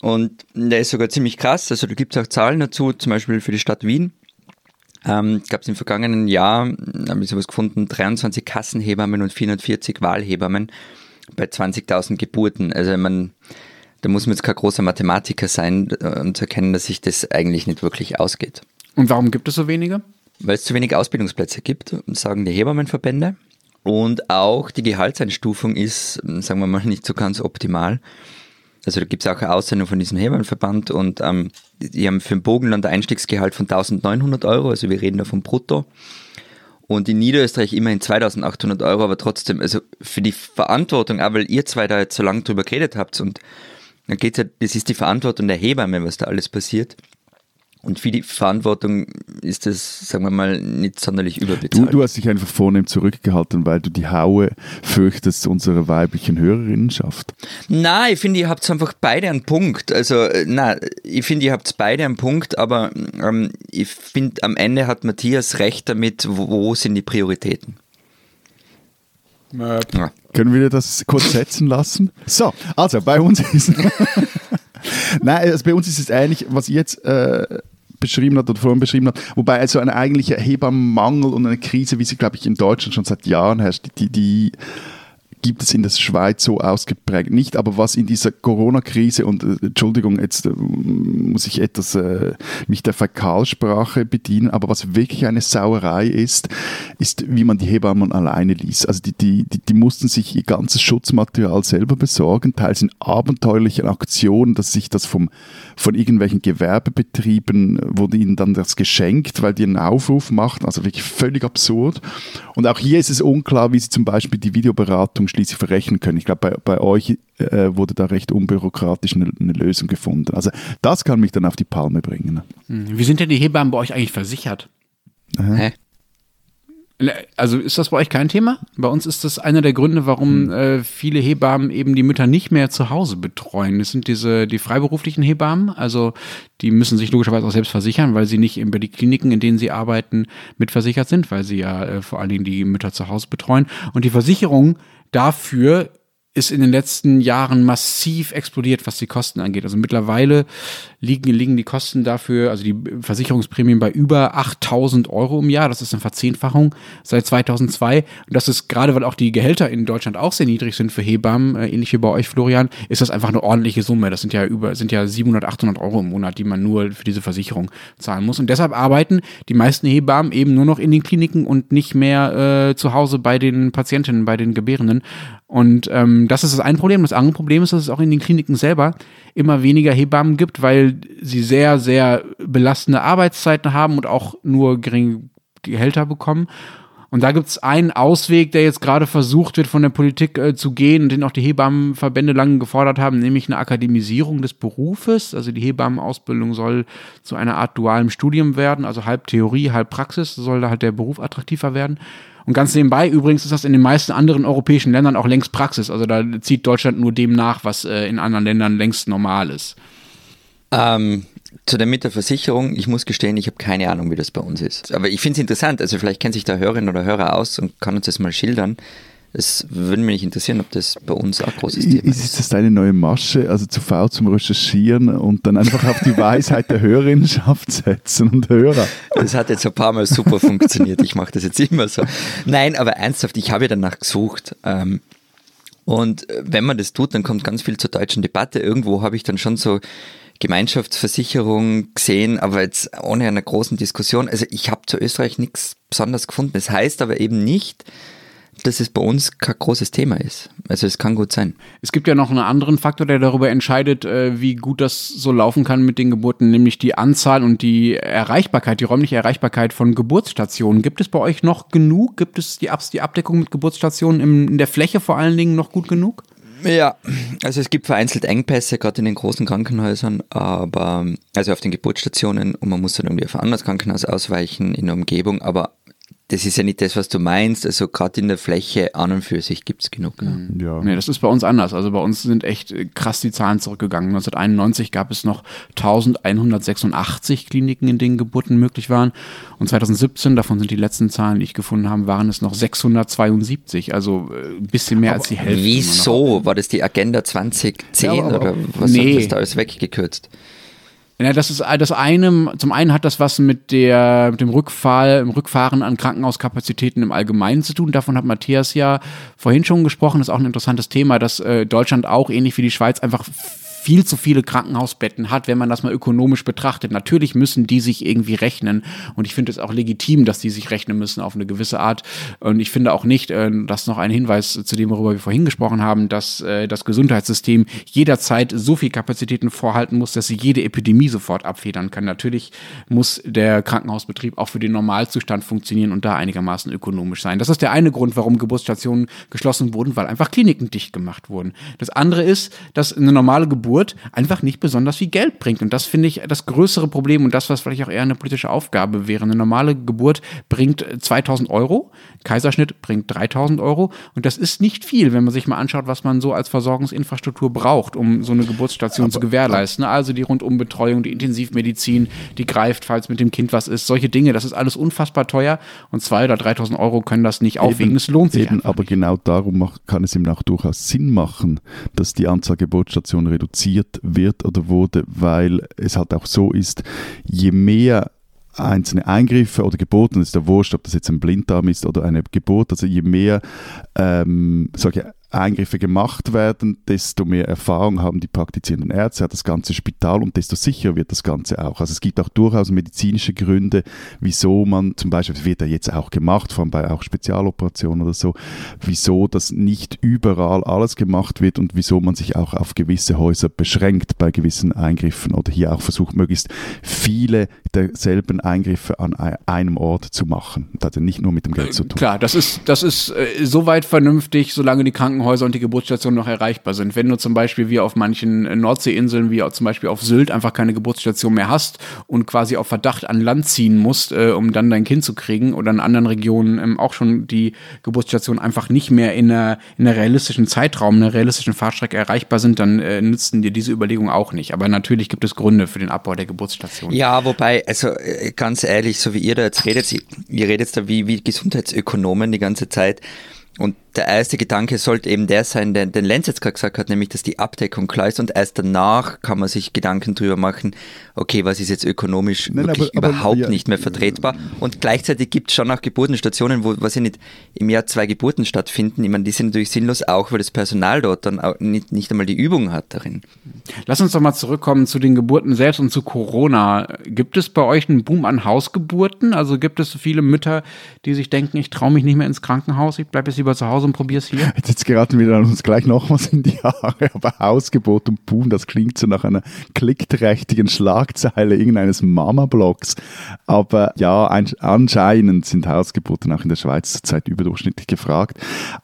Und der ist sogar ziemlich krass. Also da gibt es auch Zahlen dazu, zum Beispiel für die Stadt Wien. Ähm, Gab es im vergangenen Jahr, habe ich sowas gefunden, 23 Kassenhebammen und 440 Wahlhebammen bei 20.000 Geburten. Also man, da muss man jetzt kein großer Mathematiker sein, äh, um zu erkennen, dass sich das eigentlich nicht wirklich ausgeht. Und warum gibt es so wenige? Weil es zu wenig Ausbildungsplätze gibt, sagen die Hebammenverbände. Und auch die Gehaltseinstufung ist, sagen wir mal, nicht so ganz optimal. Also da gibt es auch eine Aussendung von diesem Hebammenverband und ähm, die haben für den Bogenland ein Einstiegsgehalt von 1900 Euro, also wir reden da vom Brutto. Und in Niederösterreich immerhin 2800 Euro, aber trotzdem, also für die Verantwortung, auch weil ihr zwei da jetzt so lange drüber geredet habt und dann geht's ja, das ist die Verantwortung der Hebamme, was da alles passiert. Und für die Verantwortung ist das, sagen wir mal, nicht sonderlich überbezahlt. Du, du hast dich einfach vornehm zurückgehalten, weil du die Haue fürchtest unserer weiblichen Hörerinnenschaft. Nein, ich finde, ihr habt einfach beide einen Punkt. Also, äh, nein, ich finde, ihr habt beide einen Punkt, aber ähm, ich finde, am Ende hat Matthias recht damit, wo, wo sind die Prioritäten. Ja. Können wir das kurz setzen lassen? So, also bei uns ist. Nein, also bei uns ist es ähnlich, was ich jetzt äh, beschrieben hat oder vorhin beschrieben hat. Wobei also ein eigentlicher Hebammenmangel und eine Krise, wie sie, glaube ich, in Deutschland schon seit Jahren herrscht, die, die gibt es in der Schweiz so ausgeprägt nicht. Aber was in dieser Corona-Krise und äh, Entschuldigung, jetzt äh, muss ich etwas äh, mich der Fäkalsprache bedienen, aber was wirklich eine Sauerei ist, ist, wie man die Hebammen alleine ließ. Also die, die, die, die mussten sich ihr ganzes Schutzmaterial selber besorgen, teils in abenteuerlichen Aktionen, dass sich das vom, von irgendwelchen Gewerbebetrieben wurde ihnen dann das geschenkt, weil die einen Aufruf machten, also wirklich völlig absurd. Und auch hier ist es unklar, wie sie zum Beispiel die Videoberatung schließlich verrechnen können. Ich glaube, bei, bei euch äh, wurde da recht unbürokratisch eine, eine, Lösung gefunden. Also das kann mich dann auf die Palme bringen. Hm. Wie sind denn die Hebammen bei euch eigentlich versichert? Hä? Also ist das bei euch kein Thema? Bei uns ist das einer der Gründe, warum hm. äh, viele Hebammen eben die Mütter nicht mehr zu Hause betreuen. Das sind diese die freiberuflichen Hebammen, also die müssen sich logischerweise auch selbst versichern, weil sie nicht über die Kliniken, in denen sie arbeiten, mitversichert sind, weil sie ja äh, vor allen Dingen die Mütter zu Hause betreuen. Und die Versicherung dafür ist in den letzten Jahren massiv explodiert, was die Kosten angeht. Also mittlerweile liegen, liegen die Kosten dafür, also die Versicherungsprämien bei über 8000 Euro im Jahr. Das ist eine Verzehnfachung seit 2002. Und das ist gerade, weil auch die Gehälter in Deutschland auch sehr niedrig sind für Hebammen, äh, ähnlich wie bei euch, Florian, ist das einfach eine ordentliche Summe. Das sind ja über, sind ja 700, 800 Euro im Monat, die man nur für diese Versicherung zahlen muss. Und deshalb arbeiten die meisten Hebammen eben nur noch in den Kliniken und nicht mehr äh, zu Hause bei den Patientinnen, bei den Gebärenden. Und ähm, das ist das eine Problem. Das andere Problem ist, dass es auch in den Kliniken selber immer weniger Hebammen gibt, weil sie sehr, sehr belastende Arbeitszeiten haben und auch nur geringe Gehälter bekommen. Und da gibt es einen Ausweg, der jetzt gerade versucht wird, von der Politik äh, zu gehen und den auch die Hebammenverbände lange gefordert haben, nämlich eine Akademisierung des Berufes. Also die Hebammenausbildung soll zu einer Art dualem Studium werden, also halb Theorie, halb Praxis, soll da halt der Beruf attraktiver werden. Und ganz nebenbei übrigens ist das in den meisten anderen europäischen Ländern auch längst Praxis. Also da zieht Deutschland nur dem nach, was äh, in anderen Ländern längst normal ist. Ähm, zu der mit der Versicherung, ich muss gestehen, ich habe keine Ahnung, wie das bei uns ist. Aber ich finde es interessant, also vielleicht kennt sich der Hörerin oder Hörer aus und kann uns das mal schildern. Es würde mich interessieren, ob das bei uns auch großes Thema ist. Ist das deine neue Masche, also zu faul zum Recherchieren und dann einfach auf die Weisheit der Hörerinnenschaft setzen und Hörer? Das hat jetzt ein paar Mal super funktioniert. Ich mache das jetzt immer so. Nein, aber ernsthaft, ich habe ja danach gesucht. Ähm, und wenn man das tut, dann kommt ganz viel zur deutschen Debatte. Irgendwo habe ich dann schon so Gemeinschaftsversicherung gesehen, aber jetzt ohne eine großen Diskussion. Also ich habe zu Österreich nichts besonders gefunden. Das heißt aber eben nicht, dass es bei uns kein großes Thema ist. Also es kann gut sein. Es gibt ja noch einen anderen Faktor, der darüber entscheidet, äh, wie gut das so laufen kann mit den Geburten, nämlich die Anzahl und die Erreichbarkeit, die räumliche Erreichbarkeit von Geburtsstationen. Gibt es bei euch noch genug? Gibt es die, die Abdeckung mit Geburtsstationen in der Fläche vor allen Dingen noch gut genug? Ja, also es gibt vereinzelt Engpässe, gerade in den großen Krankenhäusern, aber also auf den Geburtsstationen und man muss dann irgendwie auf ein anderes Krankenhaus ausweichen in der Umgebung, aber das ist ja nicht das, was du meinst. Also gerade in der Fläche an und für sich gibt es genug. Ja. Mhm. ja. Nee, das ist bei uns anders. Also bei uns sind echt äh, krass die Zahlen zurückgegangen. 1991 gab es noch 1186 Kliniken, in denen Geburten möglich waren. Und 2017, davon sind die letzten Zahlen, die ich gefunden habe, waren es noch 672. Also äh, ein bisschen mehr aber als die Hälfte. Wieso? War das die Agenda 2010 ja, oder was nee. hat das da alles weggekürzt? Ja, das ist das eine. Zum einen hat das was mit der mit dem Rückfall, im Rückfahren an Krankenhauskapazitäten im Allgemeinen zu tun. Davon hat Matthias ja vorhin schon gesprochen. Das ist auch ein interessantes Thema, dass äh, Deutschland auch ähnlich wie die Schweiz einfach viel zu viele Krankenhausbetten hat, wenn man das mal ökonomisch betrachtet. Natürlich müssen die sich irgendwie rechnen und ich finde es auch legitim, dass die sich rechnen müssen auf eine gewisse Art. Und ich finde auch nicht, äh, dass noch ein Hinweis zu dem, worüber wir vorhin gesprochen haben, dass äh, das Gesundheitssystem jederzeit so viel Kapazitäten vorhalten muss, dass sie jede Epidemie sofort abfedern kann. Natürlich muss der Krankenhausbetrieb auch für den Normalzustand funktionieren und da einigermaßen ökonomisch sein. Das ist der eine Grund, warum Geburtsstationen geschlossen wurden, weil einfach Kliniken dicht gemacht wurden. Das andere ist, dass eine normale Geburt Geburt einfach nicht besonders viel Geld bringt. Und das finde ich das größere Problem und das, was vielleicht auch eher eine politische Aufgabe wäre. Eine normale Geburt bringt 2000 Euro, Kaiserschnitt bringt 3000 Euro. Und das ist nicht viel, wenn man sich mal anschaut, was man so als Versorgungsinfrastruktur braucht, um so eine Geburtsstation aber, zu gewährleisten. Also die Rundumbetreuung, die Intensivmedizin, die greift, falls mit dem Kind was ist. Solche Dinge, das ist alles unfassbar teuer. Und 2.000 oder 3.000 Euro können das nicht aufwiegen. Es lohnt sich. Eben, aber genau darum kann es eben auch durchaus Sinn machen, dass die Anzahl Geburtsstationen reduziert wird oder wurde, weil es halt auch so ist, je mehr einzelne Eingriffe oder Geburten, ist ja wurscht, ob das jetzt ein Blinddarm ist oder eine Geburt, also je mehr ähm, sage Eingriffe gemacht werden, desto mehr Erfahrung haben die praktizierenden Ärzte, hat das ganze Spital und desto sicherer wird das Ganze auch. Also es gibt auch durchaus medizinische Gründe, wieso man zum Beispiel, das wird ja jetzt auch gemacht, vor allem bei auch Spezialoperationen oder so, wieso das nicht überall alles gemacht wird und wieso man sich auch auf gewisse Häuser beschränkt bei gewissen Eingriffen oder hier auch versucht, möglichst viele derselben Eingriffe an einem Ort zu machen. Das hat ja nicht nur mit dem Geld zu tun. Klar, das ist, das ist äh, soweit vernünftig, solange die Krankenhäuser Krankenhäuser und die Geburtsstationen noch erreichbar sind. Wenn du zum Beispiel wie auf manchen Nordseeinseln, wie zum Beispiel auf Sylt, einfach keine Geburtsstation mehr hast und quasi auf Verdacht an Land ziehen musst, äh, um dann dein Kind zu kriegen oder in anderen Regionen ähm, auch schon die Geburtsstationen einfach nicht mehr in einer, in einer realistischen Zeitraum, einer realistischen Fahrstrecke erreichbar sind, dann äh, nützen dir diese Überlegungen auch nicht. Aber natürlich gibt es Gründe für den Abbau der Geburtsstation. Ja, wobei, also äh, ganz ehrlich, so wie ihr da jetzt redet, ihr redet da wie, wie Gesundheitsökonomen die ganze Zeit. Und der erste Gedanke sollte eben der sein, den, den Lenz jetzt gerade gesagt hat, nämlich, dass die Abdeckung klar ist und erst danach kann man sich Gedanken drüber machen, okay, was ist jetzt ökonomisch Nein, wirklich aber, überhaupt aber, ja, nicht mehr vertretbar. Und gleichzeitig gibt es schon auch Geburtenstationen, wo, was ja nicht im Jahr zwei Geburten stattfinden. Ich meine, die sind natürlich sinnlos, auch weil das Personal dort dann auch nicht, nicht einmal die Übung hat darin. Lass uns doch mal zurückkommen zu den Geburten selbst und zu Corona. Gibt es bei euch einen Boom an Hausgeburten? Also gibt es viele Mütter, die sich denken, ich traue mich nicht mehr ins Krankenhaus, ich bleibe jetzt lieber zu Hause und probier's hier? Jetzt, geraten wir uns gleich nochmals in die Haare, aber Hausgebot und Boom, das klingt so nach einer klickträchtigen Schlagzeile irgendeines Mama-Blogs. Aber ja, anscheinend sind Hausgeburten auch in der Schweiz zurzeit überdurchschnittlich gefragt.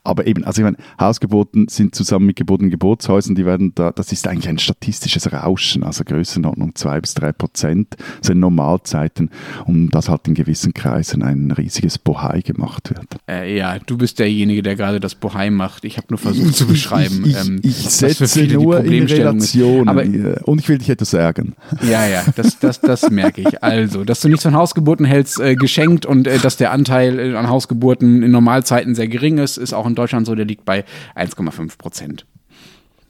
Aber eben, also ich meine, Hausgeburten sind zusammen mit Geburten Geburtshäusern, die werden da, das ist eigentlich ein statistisches Rauschen, also Größenordnung zwei bis drei Prozent, so in Normalzeiten, um das halt in gewissen Kreisen ein riesiges Bohai gemacht wird. Äh, ja, du bist derjenige, der gerade das Bohai macht. Ich habe nur versucht zu beschreiben. Ich, ähm, ich setze nur in Relation. Aber, und ich will dich etwas ärgern. Ja, ja, das, das, das merke ich. Also, dass du nichts von Hausgeburten hältst, äh, geschenkt und äh, dass der Anteil äh, an Hausgeburten in Normalzeiten sehr gering ist, ist auch in Deutschland so, der liegt bei 1,5 Prozent.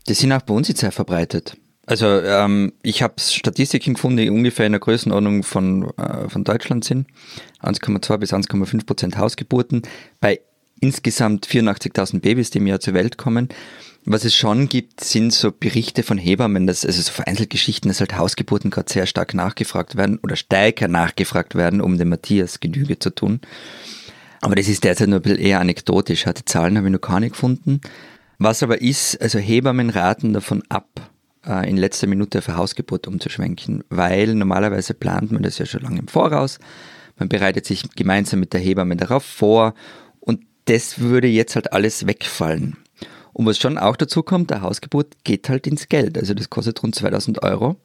Das sind auch bei uns jetzt sehr verbreitet. Also ähm, ich habe Statistiken gefunden, die ungefähr in der Größenordnung von, äh, von Deutschland sind. 1,2 bis 1,5 Prozent Hausgeburten. Bei insgesamt 84.000 Babys, die im Jahr zur Welt kommen. Was es schon gibt, sind so Berichte von Hebammen, dass, also so vereinzelt Geschichten, dass halt Hausgeburten gerade sehr stark nachgefragt werden oder stärker nachgefragt werden, um dem Matthias Genüge zu tun. Aber das ist derzeit nur ein bisschen eher anekdotisch. Die Zahlen habe ich noch gar nicht gefunden. Was aber ist, also Hebammen raten davon ab, äh, in letzter Minute für Hausgeburt umzuschwenken, weil normalerweise plant man das ja schon lange im Voraus. Man bereitet sich gemeinsam mit der Hebamme darauf vor das würde jetzt halt alles wegfallen. Und was schon auch dazu kommt, der Hausgebot geht halt ins Geld. Also das kostet rund 2000 Euro.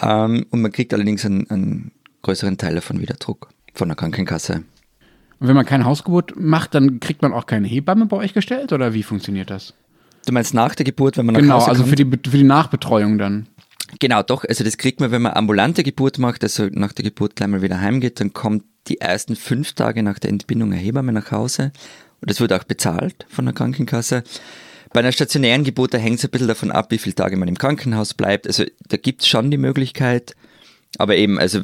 Ähm, und man kriegt allerdings einen, einen größeren Teil davon wieder Druck von der Krankenkasse. Und wenn man kein Hausgebot macht, dann kriegt man auch keine Hebamme bei euch gestellt oder wie funktioniert das? Du meinst nach der Geburt, wenn man nach genau, Hause kommt? Genau, also für die, für die Nachbetreuung dann. Genau, doch. Also das kriegt man, wenn man ambulante Geburt macht, also nach der Geburt gleich mal wieder heimgeht, dann kommt die ersten fünf Tage nach der Entbindung eine Hebamme nach Hause. Und das wird auch bezahlt von der Krankenkasse. Bei einer stationären Geburt, hängt es ein bisschen davon ab, wie viele Tage man im Krankenhaus bleibt. Also da gibt es schon die Möglichkeit, aber eben, also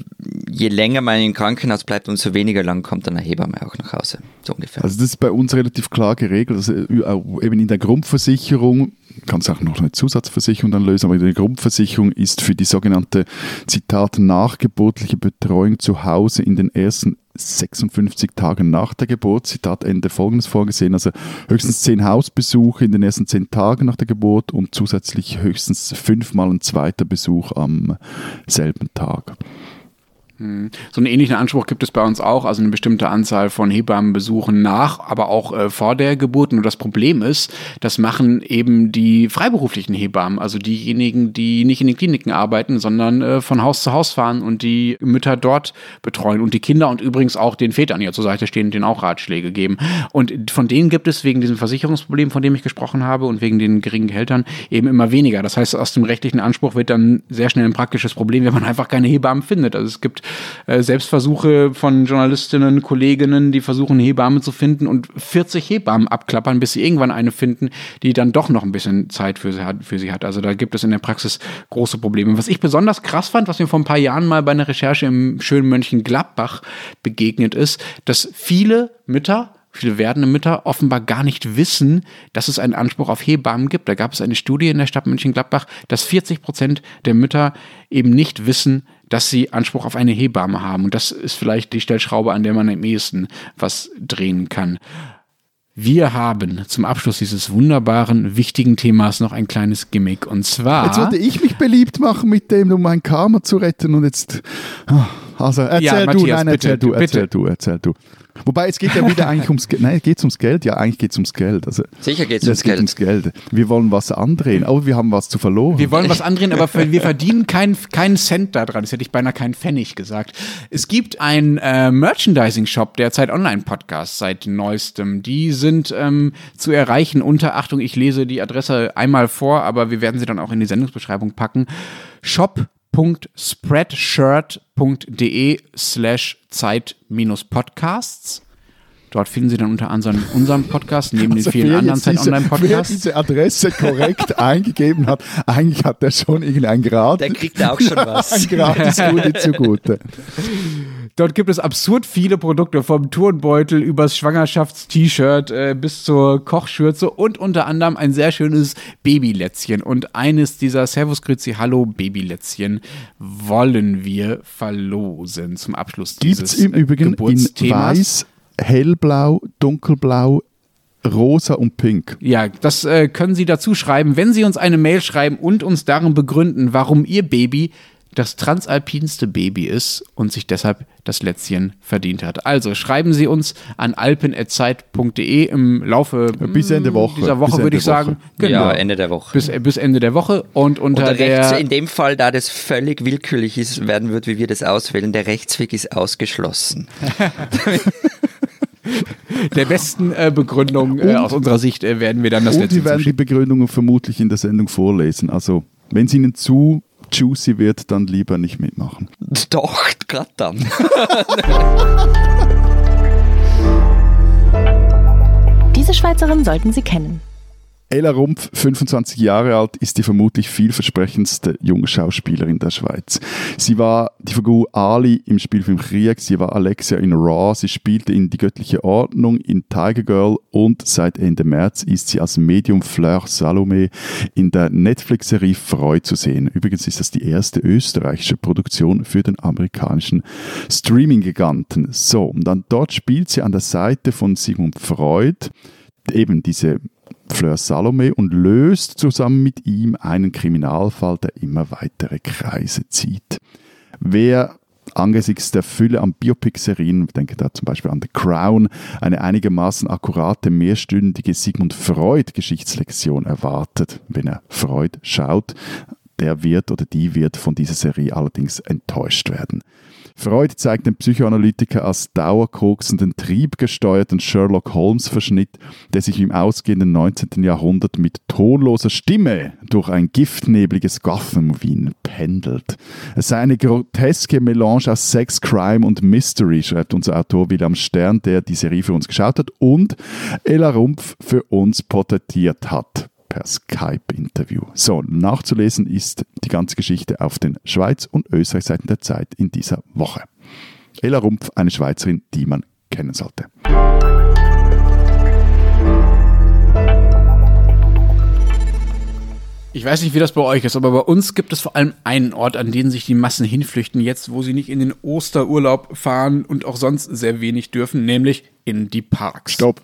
je länger man im Krankenhaus bleibt, umso weniger lang kommt dann eine Hebamme auch nach Hause, so ungefähr. Also das ist bei uns relativ klar geregelt. Also eben in der Grundversicherung kannst auch noch eine Zusatzversicherung dann lösen, aber die Grundversicherung ist für die sogenannte Zitat nachgeburtliche Betreuung zu Hause in den ersten 56 Tagen nach der Geburt, Zitat Ende folgendes vorgesehen, also höchstens 10 Hausbesuche in den ersten 10 Tagen nach der Geburt und zusätzlich höchstens fünfmal ein zweiter Besuch am selben Tag. Hm. So einen ähnlichen Anspruch gibt es bei uns auch, also eine bestimmte Anzahl von Hebammenbesuchen nach, aber auch äh, vor der Geburt. Und das Problem ist, das machen eben die freiberuflichen Hebammen, also diejenigen, die nicht in den Kliniken arbeiten, sondern äh, von Haus zu Haus fahren und die Mütter dort betreuen und die Kinder und übrigens auch den Vätern hier zur Seite stehen und denen auch Ratschläge geben. Und von denen gibt es wegen diesem Versicherungsproblem, von dem ich gesprochen habe und wegen den geringen Gehältern eben immer weniger. Das heißt, aus dem rechtlichen Anspruch wird dann sehr schnell ein praktisches Problem, wenn man einfach keine Hebammen findet. Also es gibt äh, Selbstversuche von Journalistinnen, Kolleginnen, die versuchen, Hebamme zu finden und 40 Hebammen abklappern, bis sie irgendwann eine finden, die dann doch noch ein bisschen Zeit für sie hat. Für sie hat. Also da gibt es in der Praxis große Probleme. Was ich besonders krass fand, was mir vor ein paar Jahren mal bei einer Recherche im schönen Mönchengladbach begegnet ist, dass viele Mütter viele werdende Mütter offenbar gar nicht wissen, dass es einen Anspruch auf Hebammen gibt. Da gab es eine Studie in der Stadt Mönchengladbach, dass 40 Prozent der Mütter eben nicht wissen, dass sie Anspruch auf eine Hebamme haben. Und das ist vielleicht die Stellschraube, an der man am ehesten was drehen kann. Wir haben zum Abschluss dieses wunderbaren, wichtigen Themas noch ein kleines Gimmick. Und zwar. Jetzt wollte ich mich beliebt machen mit dem, um mein Karma zu retten. Und jetzt. Ah, also erzähl ja, du, Matthias, nein, erzähl bitte, du, erzähl bitte. du, erzähl du. Wobei es geht ja wieder eigentlich ums Geld. Nein, geht ums Geld. Ja, eigentlich geht es ums Geld. Also, Sicher geht es ums, geht ums Geld. Wir wollen was andrehen, aber wir haben was zu verloren. Wir wollen was andrehen, aber wir verdienen keinen kein Cent daran. Das hätte ich beinahe keinen Pfennig gesagt. Es gibt einen äh, Merchandising-Shop der Zeit Online-Podcast seit neuestem. Die sind ähm, zu erreichen unter, Achtung, ich lese die Adresse einmal vor, aber wir werden sie dann auch in die Sendungsbeschreibung packen. Shop www.spreadshirt.de slash Zeit-Podcasts. Dort finden Sie dann unter anderem unseren Podcast, neben also den vielen anderen Zeit-Online-Podcasts. Wer diese Adresse korrekt eingegeben hat, eigentlich hat der schon irgendein Grad. Der kriegt auch schon was. ein gratis Goodie zugute. Dort gibt es absurd viele Produkte, vom Turnbeutel übers Schwangerschafts-T-Shirt äh, bis zur Kochschürze und unter anderem ein sehr schönes Babylätzchen. Und eines dieser Servus Grüezi Hallo Babylätzchen wollen wir verlosen zum Abschluss dieses Gibt's im Übrigen in weiß, hellblau, dunkelblau, rosa und pink. Ja, das äh, können Sie dazu schreiben, wenn Sie uns eine Mail schreiben und uns darin begründen, warum Ihr Baby das transalpinste Baby ist und sich deshalb das Lätzchen verdient hat. Also schreiben Sie uns an alpen.zeit.de im Laufe bis Ende Woche. dieser Woche, würde ich sagen. Genau. Ja, Ende der Woche. Bis, bis Ende der Woche. Und unter und der, Rechts, in dem Fall, da das völlig willkürlich ist, werden wird, wie wir das auswählen, der Rechtsweg ist ausgeschlossen. der besten äh, Begründung äh, aus unserer Sicht äh, werden wir dann das Und Sie werden die Begründungen vermutlich in der Sendung vorlesen. Also, wenn es Ihnen zu juicy wird, dann lieber nicht mitmachen. Doch, gerade dann. Diese Schweizerin sollten Sie kennen. Ella Rumpf, 25 Jahre alt, ist die vermutlich vielversprechendste junge Schauspielerin der Schweiz. Sie war die Figur Ali im Spielfilm Krieg, sie war Alexia in Raw, sie spielte in Die göttliche Ordnung, in Tiger Girl und seit Ende März ist sie als Medium Fleur Salome in der Netflix-Serie Freud zu sehen. Übrigens ist das die erste österreichische Produktion für den amerikanischen Streaming-Giganten. So, und dann dort spielt sie an der Seite von Sigmund Freud eben diese Fleur Salome und löst zusammen mit ihm einen Kriminalfall, der immer weitere Kreise zieht. Wer angesichts der Fülle an Biopic-Serien, denke da zum Beispiel an The Crown, eine einigermaßen akkurate mehrstündige Sigmund Freud-Geschichtslektion erwartet, wenn er Freud schaut, der wird oder die wird von dieser Serie allerdings enttäuscht werden. Freud zeigt den Psychoanalytiker als dauerkoksenden, triebgesteuerten Sherlock Holmes-Verschnitt, der sich im ausgehenden 19. Jahrhundert mit tonloser Stimme durch ein giftnebliges Gotham Wien pendelt. Es sei eine groteske Melange aus Sex, Crime und Mystery, schreibt unser Autor William Stern, der die Serie für uns geschaut hat und Ella Rumpf für uns porträtiert hat per Skype-Interview. So, nachzulesen ist die ganze Geschichte auf den Schweiz- und Österreich-Seiten der Zeit in dieser Woche. Ella Rumpf, eine Schweizerin, die man kennen sollte. Ich weiß nicht, wie das bei euch ist, aber bei uns gibt es vor allem einen Ort, an den sich die Massen hinflüchten, jetzt wo sie nicht in den Osterurlaub fahren und auch sonst sehr wenig dürfen, nämlich in die Parks. Stopp.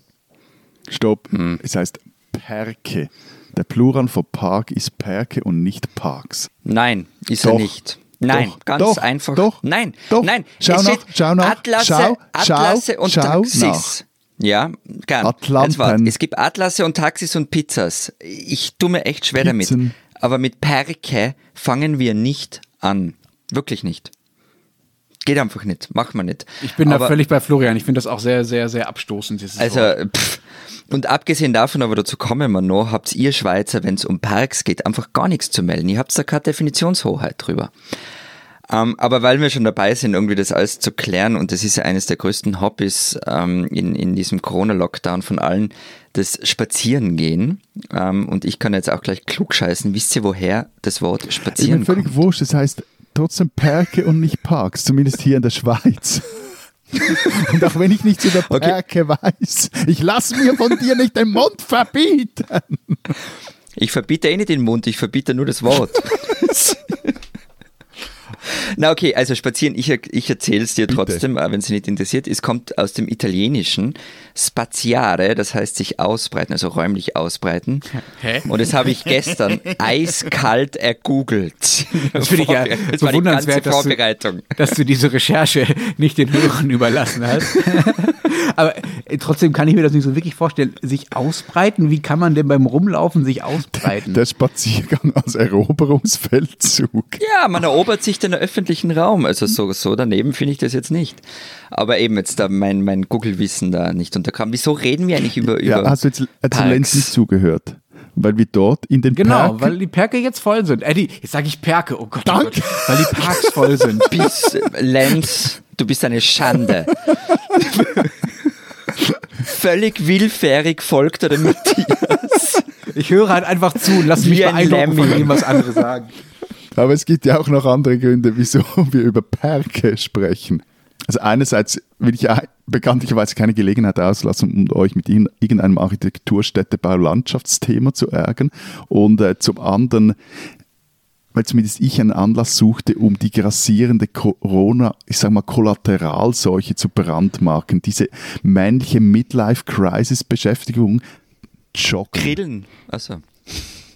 Stopp. Hm. Es heißt Perke. Der Plural von Park ist Perke und nicht Parks. Nein, ist doch, er nicht. Nein, doch, ganz doch, einfach. Doch, nein, doch. nein. Schau es nach, schau nach, Atlasse, schau, Atlasse schau, und schau Taxis. Nach. Ja, gern. Atlanten. Es gibt Atlasse und Taxis und Pizzas. Ich tue mir echt schwer Pizzen. damit. Aber mit Perke fangen wir nicht an. Wirklich nicht. Geht einfach nicht. Machen wir nicht. Ich bin aber, da völlig bei Florian. Ich finde das auch sehr, sehr, sehr abstoßend. Also, pff, und abgesehen davon, aber dazu kommen wir noch, habt ihr Schweizer, wenn es um Parks geht, einfach gar nichts zu melden. Ihr habt da keine Definitionshoheit drüber. Ähm, aber weil wir schon dabei sind, irgendwie das alles zu klären, und das ist ja eines der größten Hobbys ähm, in, in diesem Corona-Lockdown von allen, das Spazierengehen. Ähm, und ich kann jetzt auch gleich klug scheißen. Wisst ihr, woher das Wort Spazieren ich bin völlig kommt? wurscht, das heißt trotzdem Perke und nicht Parks, zumindest hier in der Schweiz. Und auch wenn ich nichts über Perke okay. weiß, ich lasse mir von dir nicht den Mund verbieten. Ich verbiete eh nicht den Mund, ich verbiete nur das Wort. Na okay, also spazieren, ich, ich erzähle es dir Bitte. trotzdem, wenn es dich nicht interessiert. Es kommt aus dem Italienischen spaziare, das heißt sich ausbreiten, also räumlich ausbreiten. Hä? Und das habe ich gestern eiskalt ergoogelt. Das finde ich ja das bewundernswert, dass du, dass du diese Recherche nicht den Hörern überlassen hast. Aber äh, trotzdem kann ich mir das nicht so wirklich vorstellen. Sich ausbreiten, wie kann man denn beim Rumlaufen sich ausbreiten? Der Spaziergang als Eroberungsfeldzug. Ja, man erobert sich den öffentlichen Raum. Also so, so daneben finde ich das jetzt nicht. Aber eben jetzt da mein, mein Google-Wissen da nicht unterkam. Wieso reden wir eigentlich über, über Ja, hast du jetzt Lenz nicht zugehört? Weil wir dort in den Genau, Park weil die Perke jetzt voll sind. Eddie, jetzt sage ich Perke, oh Gott, oh Gott, weil die Parks voll sind. Bis, Lenz, du bist eine Schande. Völlig willfährig folgt er dem Matthias. Ich höre halt einfach zu und lass mich beeindrucken von dem, was andere sagen. Aber es gibt ja auch noch andere Gründe, wieso wir über Perke sprechen. Also einerseits will ich bekanntlicherweise keine Gelegenheit auslassen, um euch mit irgendeinem Architekturstädtebau Landschaftsthema zu ärgern. Und äh, zum anderen, weil zumindest ich einen Anlass suchte, um die grassierende Corona, ich sag mal, Kollateralseuche zu brandmarken. Diese männliche Midlife-Crisis-Beschäftigung. Joggen. Grillen. Also.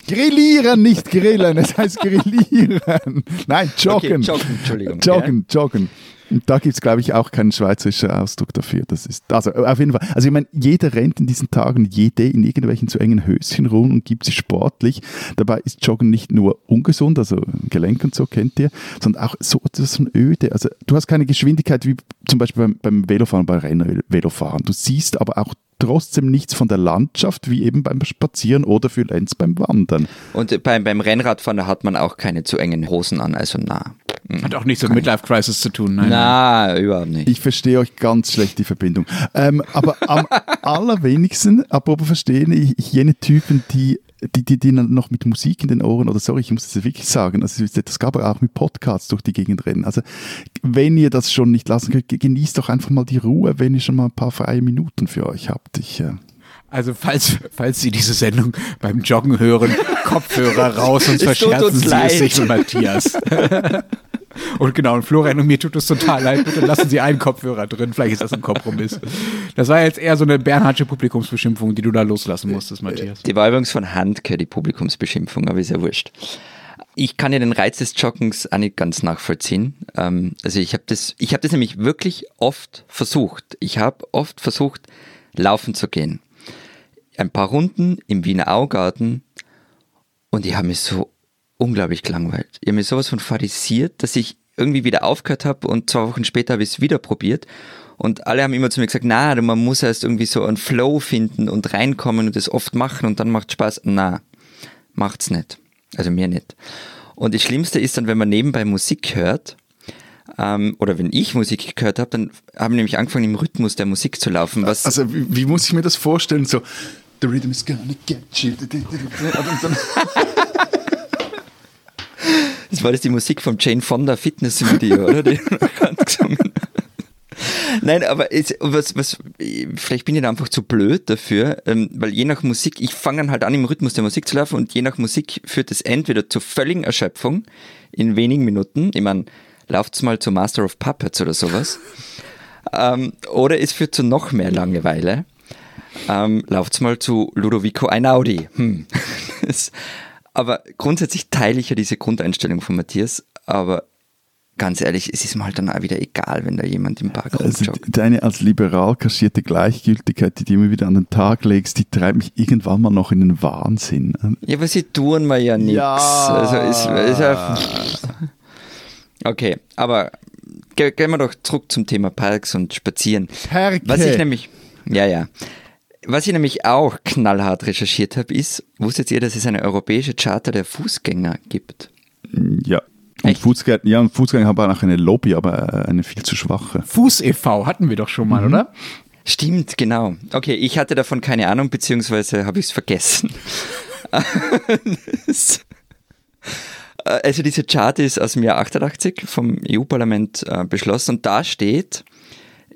Grillieren, nicht grillen, es heißt grillieren. Nein, joggen. Okay, joggen, Entschuldigung. Joggen, ja. joggen. Und da gibt es, glaube ich, auch keinen schweizerischen Ausdruck dafür. Das ist, also auf jeden Fall. Also ich meine, jeder rennt in diesen Tagen, jede in irgendwelchen zu engen Höschen rum und gibt sich sportlich. Dabei ist Joggen nicht nur ungesund, also Gelenk und so kennt ihr, sondern auch so etwas von öde. Also du hast keine Geschwindigkeit wie zum Beispiel beim, beim Velofahren, beim Rennvelofahren. Du siehst aber auch trotzdem nichts von der Landschaft, wie eben beim Spazieren oder für Lenz beim Wandern. Und beim, beim Rennradfahren hat man auch keine zu engen Hosen an, also nah. Hat auch nichts mit Midlife Crisis zu tun. Nein, Na, überhaupt nicht. Ich verstehe euch ganz schlecht, die Verbindung. Ähm, aber am allerwenigsten, apropos verstehen, ich, ich jene Typen, die die, die, die noch mit Musik in den Ohren, oder sorry, ich muss das wirklich sagen, also das gab auch mit Podcasts durch die Gegend rennen. Also wenn ihr das schon nicht lassen könnt, genießt doch einfach mal die Ruhe, wenn ihr schon mal ein paar freie Minuten für euch habt. Ich, äh also falls, falls Sie diese Sendung beim Joggen hören, Kopfhörer raus und verscherzen Sie es sich mit Matthias. Und genau, und Florian und mir tut es total leid. Bitte lassen Sie einen Kopfhörer drin. Vielleicht ist das ein Kompromiss. Das war jetzt eher so eine Bernhardsche Publikumsbeschimpfung, die du da loslassen musstest, Matthias. Die war übrigens von Handke, die Publikumsbeschimpfung, aber ist ja wurscht. Ich kann ja den Reiz des Joggens auch nicht ganz nachvollziehen. Ähm, also ich habe das, ich habe das nämlich wirklich oft versucht. Ich habe oft versucht, laufen zu gehen. Ein paar Runden im Wiener Augarten und ich habe mich so unglaublich gelangweilt. Ich habe mir sowas von fadisiert, dass ich irgendwie wieder aufgehört habe und zwei Wochen später habe ich es wieder probiert. Und alle haben immer zu mir gesagt, na, man muss erst irgendwie so einen Flow finden und reinkommen und das oft machen und dann macht Spaß. Na, macht's nicht. Also mir nicht. Und das Schlimmste ist dann, wenn man nebenbei Musik hört, ähm, oder wenn ich Musik gehört habe, dann haben nämlich angefangen, im Rhythmus der Musik zu laufen. Also wie, wie muss ich mir das vorstellen? So, the rhythm is gonna get you. Das war das die Musik vom Jane Fonda Fitnessvideo, oder? Die Nein, aber es, was, was, vielleicht bin ich da einfach zu blöd dafür, ähm, weil je nach Musik, ich fange dann halt an, im Rhythmus der Musik zu laufen und je nach Musik führt es entweder zur völligen Erschöpfung in wenigen Minuten. Ich meine, lauft's mal zu Master of Puppets oder sowas. ähm, oder es führt zu noch mehr Langeweile. Ähm, lauft's mal zu Ludovico Einaudi. Hm. Aber grundsätzlich teile ich ja diese Grundeinstellung von Matthias, aber ganz ehrlich, es ist mir halt dann auch wieder egal, wenn da jemand im Park also Deine als liberal kaschierte Gleichgültigkeit, die du immer wieder an den Tag legst, die treibt mich irgendwann mal noch in den Wahnsinn. Ja, aber sie tun mir ja nichts. Ja. Also ist, ist ja okay, aber gehen wir doch zurück zum Thema Parks und Spazieren. Parke. Was ich nämlich, ja, ja. Was ich nämlich auch knallhart recherchiert habe, ist, wusstet ihr, dass es eine europäische Charta der Fußgänger gibt? Ja. Und Fußgänger, ja, und Fußgänger haben auch eine Lobby, aber eine viel zu schwache. Fuß e.V. hatten wir doch schon mal, mhm. oder? Stimmt, genau. Okay, ich hatte davon keine Ahnung, beziehungsweise habe ich es vergessen. also diese Chart ist aus dem Jahr 88 vom EU-Parlament äh, beschlossen und da steht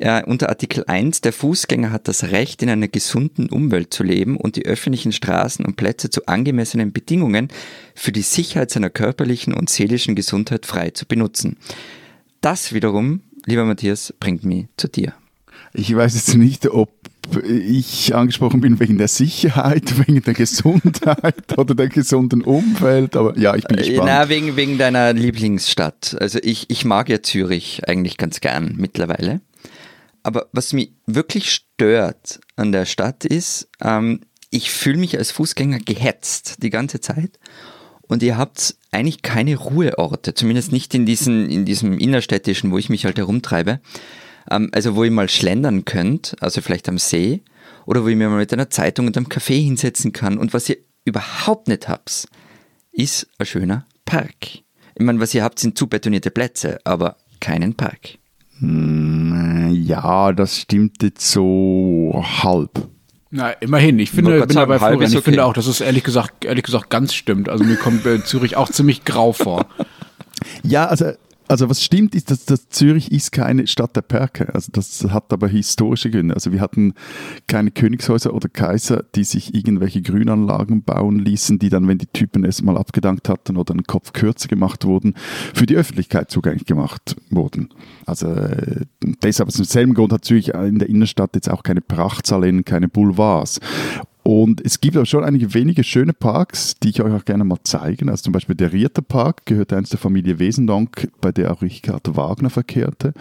äh, unter Artikel 1, der Fußgänger hat das Recht, in einer gesunden Umwelt zu leben und die öffentlichen Straßen und Plätze zu angemessenen Bedingungen für die Sicherheit seiner körperlichen und seelischen Gesundheit frei zu benutzen. Das wiederum, lieber Matthias, bringt mich zu dir. Ich weiß jetzt nicht, ob ich angesprochen bin wegen der Sicherheit, wegen der Gesundheit oder der gesunden Umwelt, aber ja, ich bin äh, gespannt. Na, wegen, wegen deiner Lieblingsstadt. Also ich, ich mag ja Zürich eigentlich ganz gern mittlerweile. Aber was mich wirklich stört an der Stadt ist, ähm, ich fühle mich als Fußgänger gehetzt die ganze Zeit. Und ihr habt eigentlich keine Ruheorte, zumindest nicht in, diesen, in diesem innerstädtischen, wo ich mich halt herumtreibe. Ähm, also wo ihr mal schlendern könnt, also vielleicht am See, oder wo ich mir mal mit einer Zeitung und einem Café hinsetzen kann. Und was ihr überhaupt nicht habt, ist ein schöner Park. Ich meine, was ihr habt, sind zu betonierte Plätze, aber keinen Park. Hm, ja, das stimmt jetzt so halb. Na, immerhin. Ich finde, bin dabei Florian, ich okay. finde auch, dass es ehrlich gesagt, ehrlich gesagt ganz stimmt. Also mir kommt äh, Zürich auch ziemlich grau vor. Ja, also also was stimmt ist, dass, dass, Zürich ist keine Stadt der Perke. Also das hat aber historische Gründe. Also wir hatten keine Königshäuser oder Kaiser, die sich irgendwelche Grünanlagen bauen ließen, die dann, wenn die Typen es mal abgedankt hatten oder einen Kopf kürzer gemacht wurden, für die Öffentlichkeit zugänglich gemacht wurden. Also äh, deshalb aus demselben Grund hat Zürich in der Innenstadt jetzt auch keine Prachtsallen, keine Boulevards. Und es gibt aber schon einige wenige schöne Parks, die ich euch auch gerne mal zeigen. Also zum Beispiel der Rieter Park gehört einst der Familie Wesendonck, bei der auch Richard Wagner verkehrte.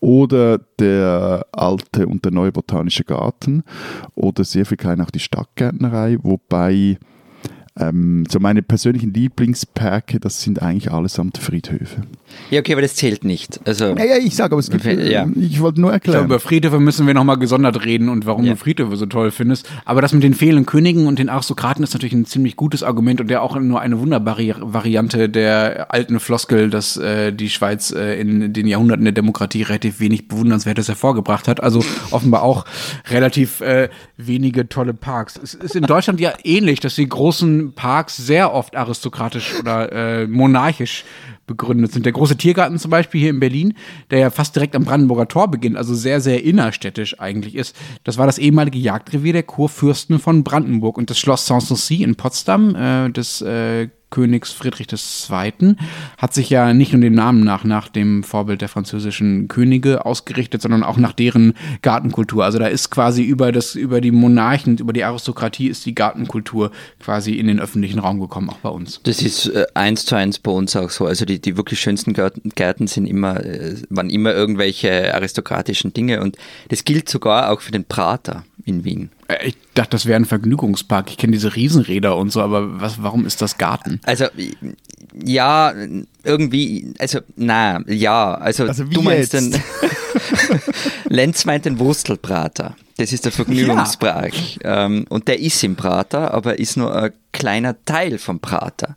Oder der alte und der neue Botanische Garten. Oder sehr viel klein auch die Stadtgärtnerei, wobei ähm, so meine persönlichen Lieblingsparke, das sind eigentlich allesamt Friedhöfe. Ja, okay, aber das zählt nicht. Also, ja, ja, ich sage, aber es gibt, ja. ich wollte nur erklären. Glaube, über Friedhöfe müssen wir nochmal gesondert reden und warum ja. du Friedhöfe so toll findest. Aber das mit den fehlenden Königen und den Aristokraten ist natürlich ein ziemlich gutes Argument und der auch nur eine wunderbare Variante der alten Floskel, dass äh, die Schweiz äh, in den Jahrhunderten der Demokratie relativ wenig Bewundernswertes hervorgebracht hat. Also offenbar auch relativ äh, wenige tolle Parks. Es ist in Deutschland ja ähnlich, dass die großen Parks sehr oft aristokratisch oder äh, monarchisch begründet sind. Der große Tiergarten zum Beispiel hier in Berlin, der ja fast direkt am Brandenburger Tor beginnt, also sehr, sehr innerstädtisch eigentlich ist. Das war das ehemalige Jagdrevier der Kurfürsten von Brandenburg und das Schloss Sanssouci in Potsdam, äh, das äh, Königs Friedrich II. hat sich ja nicht nur dem Namen nach nach dem Vorbild der französischen Könige ausgerichtet, sondern auch nach deren Gartenkultur. Also da ist quasi über das über die Monarchen, über die Aristokratie ist die Gartenkultur quasi in den öffentlichen Raum gekommen, auch bei uns. Das ist äh, eins zu eins bei uns auch so. Also die, die wirklich schönsten Gärten, Gärten sind immer, äh, waren immer irgendwelche aristokratischen Dinge und das gilt sogar auch für den Prater in Wien. Äh, ich dachte, das wäre ein Vergnügungspark. Ich kenne diese Riesenräder und so, aber was, warum ist das Garten? Also, ja, irgendwie, also, na, ja, also, also du meinst jetzt? den, Lenz meint den Wurstelbrater. Das ist der Vergnügungspark. Ja. Ähm, und der ist im Prater, aber ist nur ein kleiner Teil vom Prater.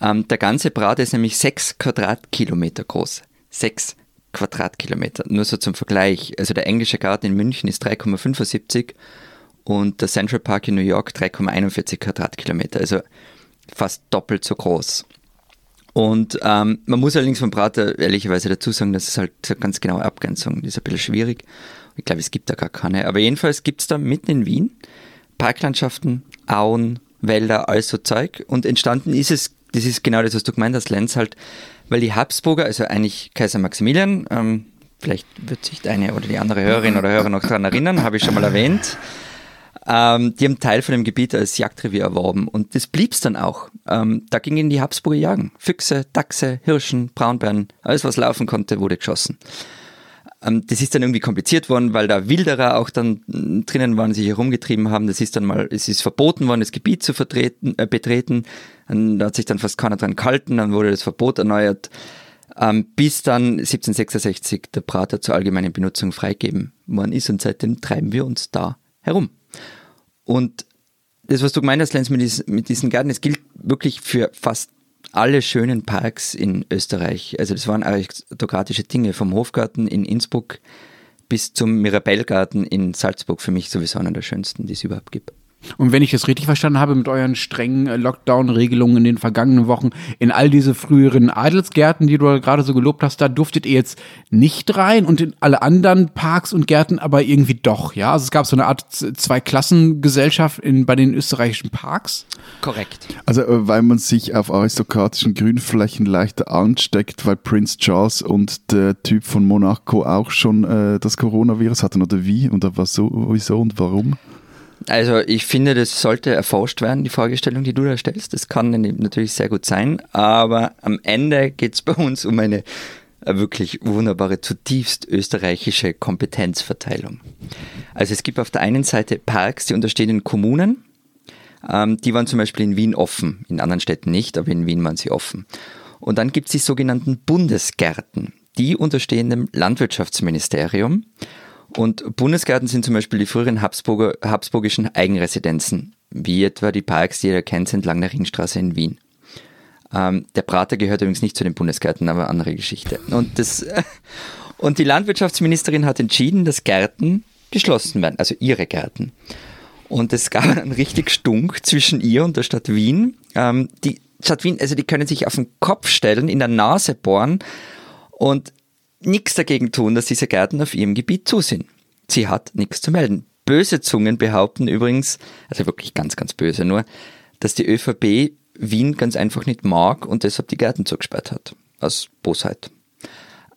Ähm, der ganze Prater ist nämlich sechs Quadratkilometer groß. Sechs Quadratkilometer. Nur so zum Vergleich. Also der englische Garten in München ist 3,75 und der Central Park in New York 3,41 Quadratkilometer. Also fast doppelt so groß. Und ähm, man muss allerdings vom Prater ehrlicherweise dazu sagen, dass es halt eine ganz genaue Abgrenzung ist ein bisschen schwierig. Ich glaube, es gibt da gar keine. Aber jedenfalls gibt es da mitten in Wien Parklandschaften, Auen, Wälder, all so Zeug. Und entstanden ist es, das ist genau das, was du gemeint hast, Lenz, halt weil die Habsburger, also eigentlich Kaiser Maximilian, ähm, vielleicht wird sich eine oder die andere Hörerin oder Hörer noch daran erinnern, habe ich schon mal erwähnt, ähm, die haben Teil von dem Gebiet als Jagdrevier erworben und das blieb es dann auch. Ähm, da gingen die Habsburger jagen. Füchse, Dachse, Hirschen, Braunbären, alles was laufen konnte, wurde geschossen. Ähm, das ist dann irgendwie kompliziert worden, weil da Wilderer auch dann drinnen waren, sich herumgetrieben haben. Das ist dann mal, es ist verboten worden, das Gebiet zu vertreten, äh, betreten. Und da hat sich dann fast keiner dran gehalten, dann wurde das Verbot erneuert, ähm, bis dann 1766 der Prater zur allgemeinen Benutzung freigegeben worden ist und seitdem treiben wir uns da herum. Und das, was du gemeint hast, Lenz, mit, dies, mit diesen Gärten, es gilt wirklich für fast alle schönen Parks in Österreich. Also das waren aristokratische Dinge, vom Hofgarten in Innsbruck bis zum Mirabellgarten in Salzburg für mich sowieso einer der schönsten, die es überhaupt gibt. Und wenn ich das richtig verstanden habe mit euren strengen äh, Lockdown-Regelungen in den vergangenen Wochen, in all diese früheren Adelsgärten, die du gerade so gelobt hast, da durftet ihr jetzt nicht rein und in alle anderen Parks und Gärten aber irgendwie doch, ja? Also es gab so eine Art Zweiklassengesellschaft in, bei den österreichischen Parks? Korrekt. Also äh, weil man sich auf aristokratischen Grünflächen leichter ansteckt, weil Prince Charles und der Typ von Monaco auch schon äh, das Coronavirus hatten oder wie und was so, wieso und warum? Also ich finde, das sollte erforscht werden, die Fragestellung, die du da stellst. Das kann natürlich sehr gut sein, aber am Ende geht es bei uns um eine äh, wirklich wunderbare, zutiefst österreichische Kompetenzverteilung. Also es gibt auf der einen Seite Parks, die unterstehen den Kommunen. Ähm, die waren zum Beispiel in Wien offen, in anderen Städten nicht, aber in Wien waren sie offen. Und dann gibt es die sogenannten Bundesgärten. Die unterstehen dem Landwirtschaftsministerium. Und Bundesgärten sind zum Beispiel die früheren Habsburger, habsburgischen Eigenresidenzen, wie etwa die Parks, die ihr kennt, entlang der Ringstraße in Wien. Ähm, der Prater gehört übrigens nicht zu den Bundesgärten, aber andere Geschichte. Und, das, und die Landwirtschaftsministerin hat entschieden, dass Gärten geschlossen werden, also ihre Gärten. Und es gab einen richtig Stunk zwischen ihr und der Stadt Wien. Ähm, die Stadt Wien, also die können sich auf den Kopf stellen, in der Nase bohren und nichts dagegen tun, dass diese Gärten auf ihrem Gebiet zu sind. Sie hat nichts zu melden. Böse Zungen behaupten übrigens, also wirklich ganz, ganz böse nur, dass die ÖVP Wien ganz einfach nicht mag und deshalb die Gärten zugesperrt hat. Aus Bosheit.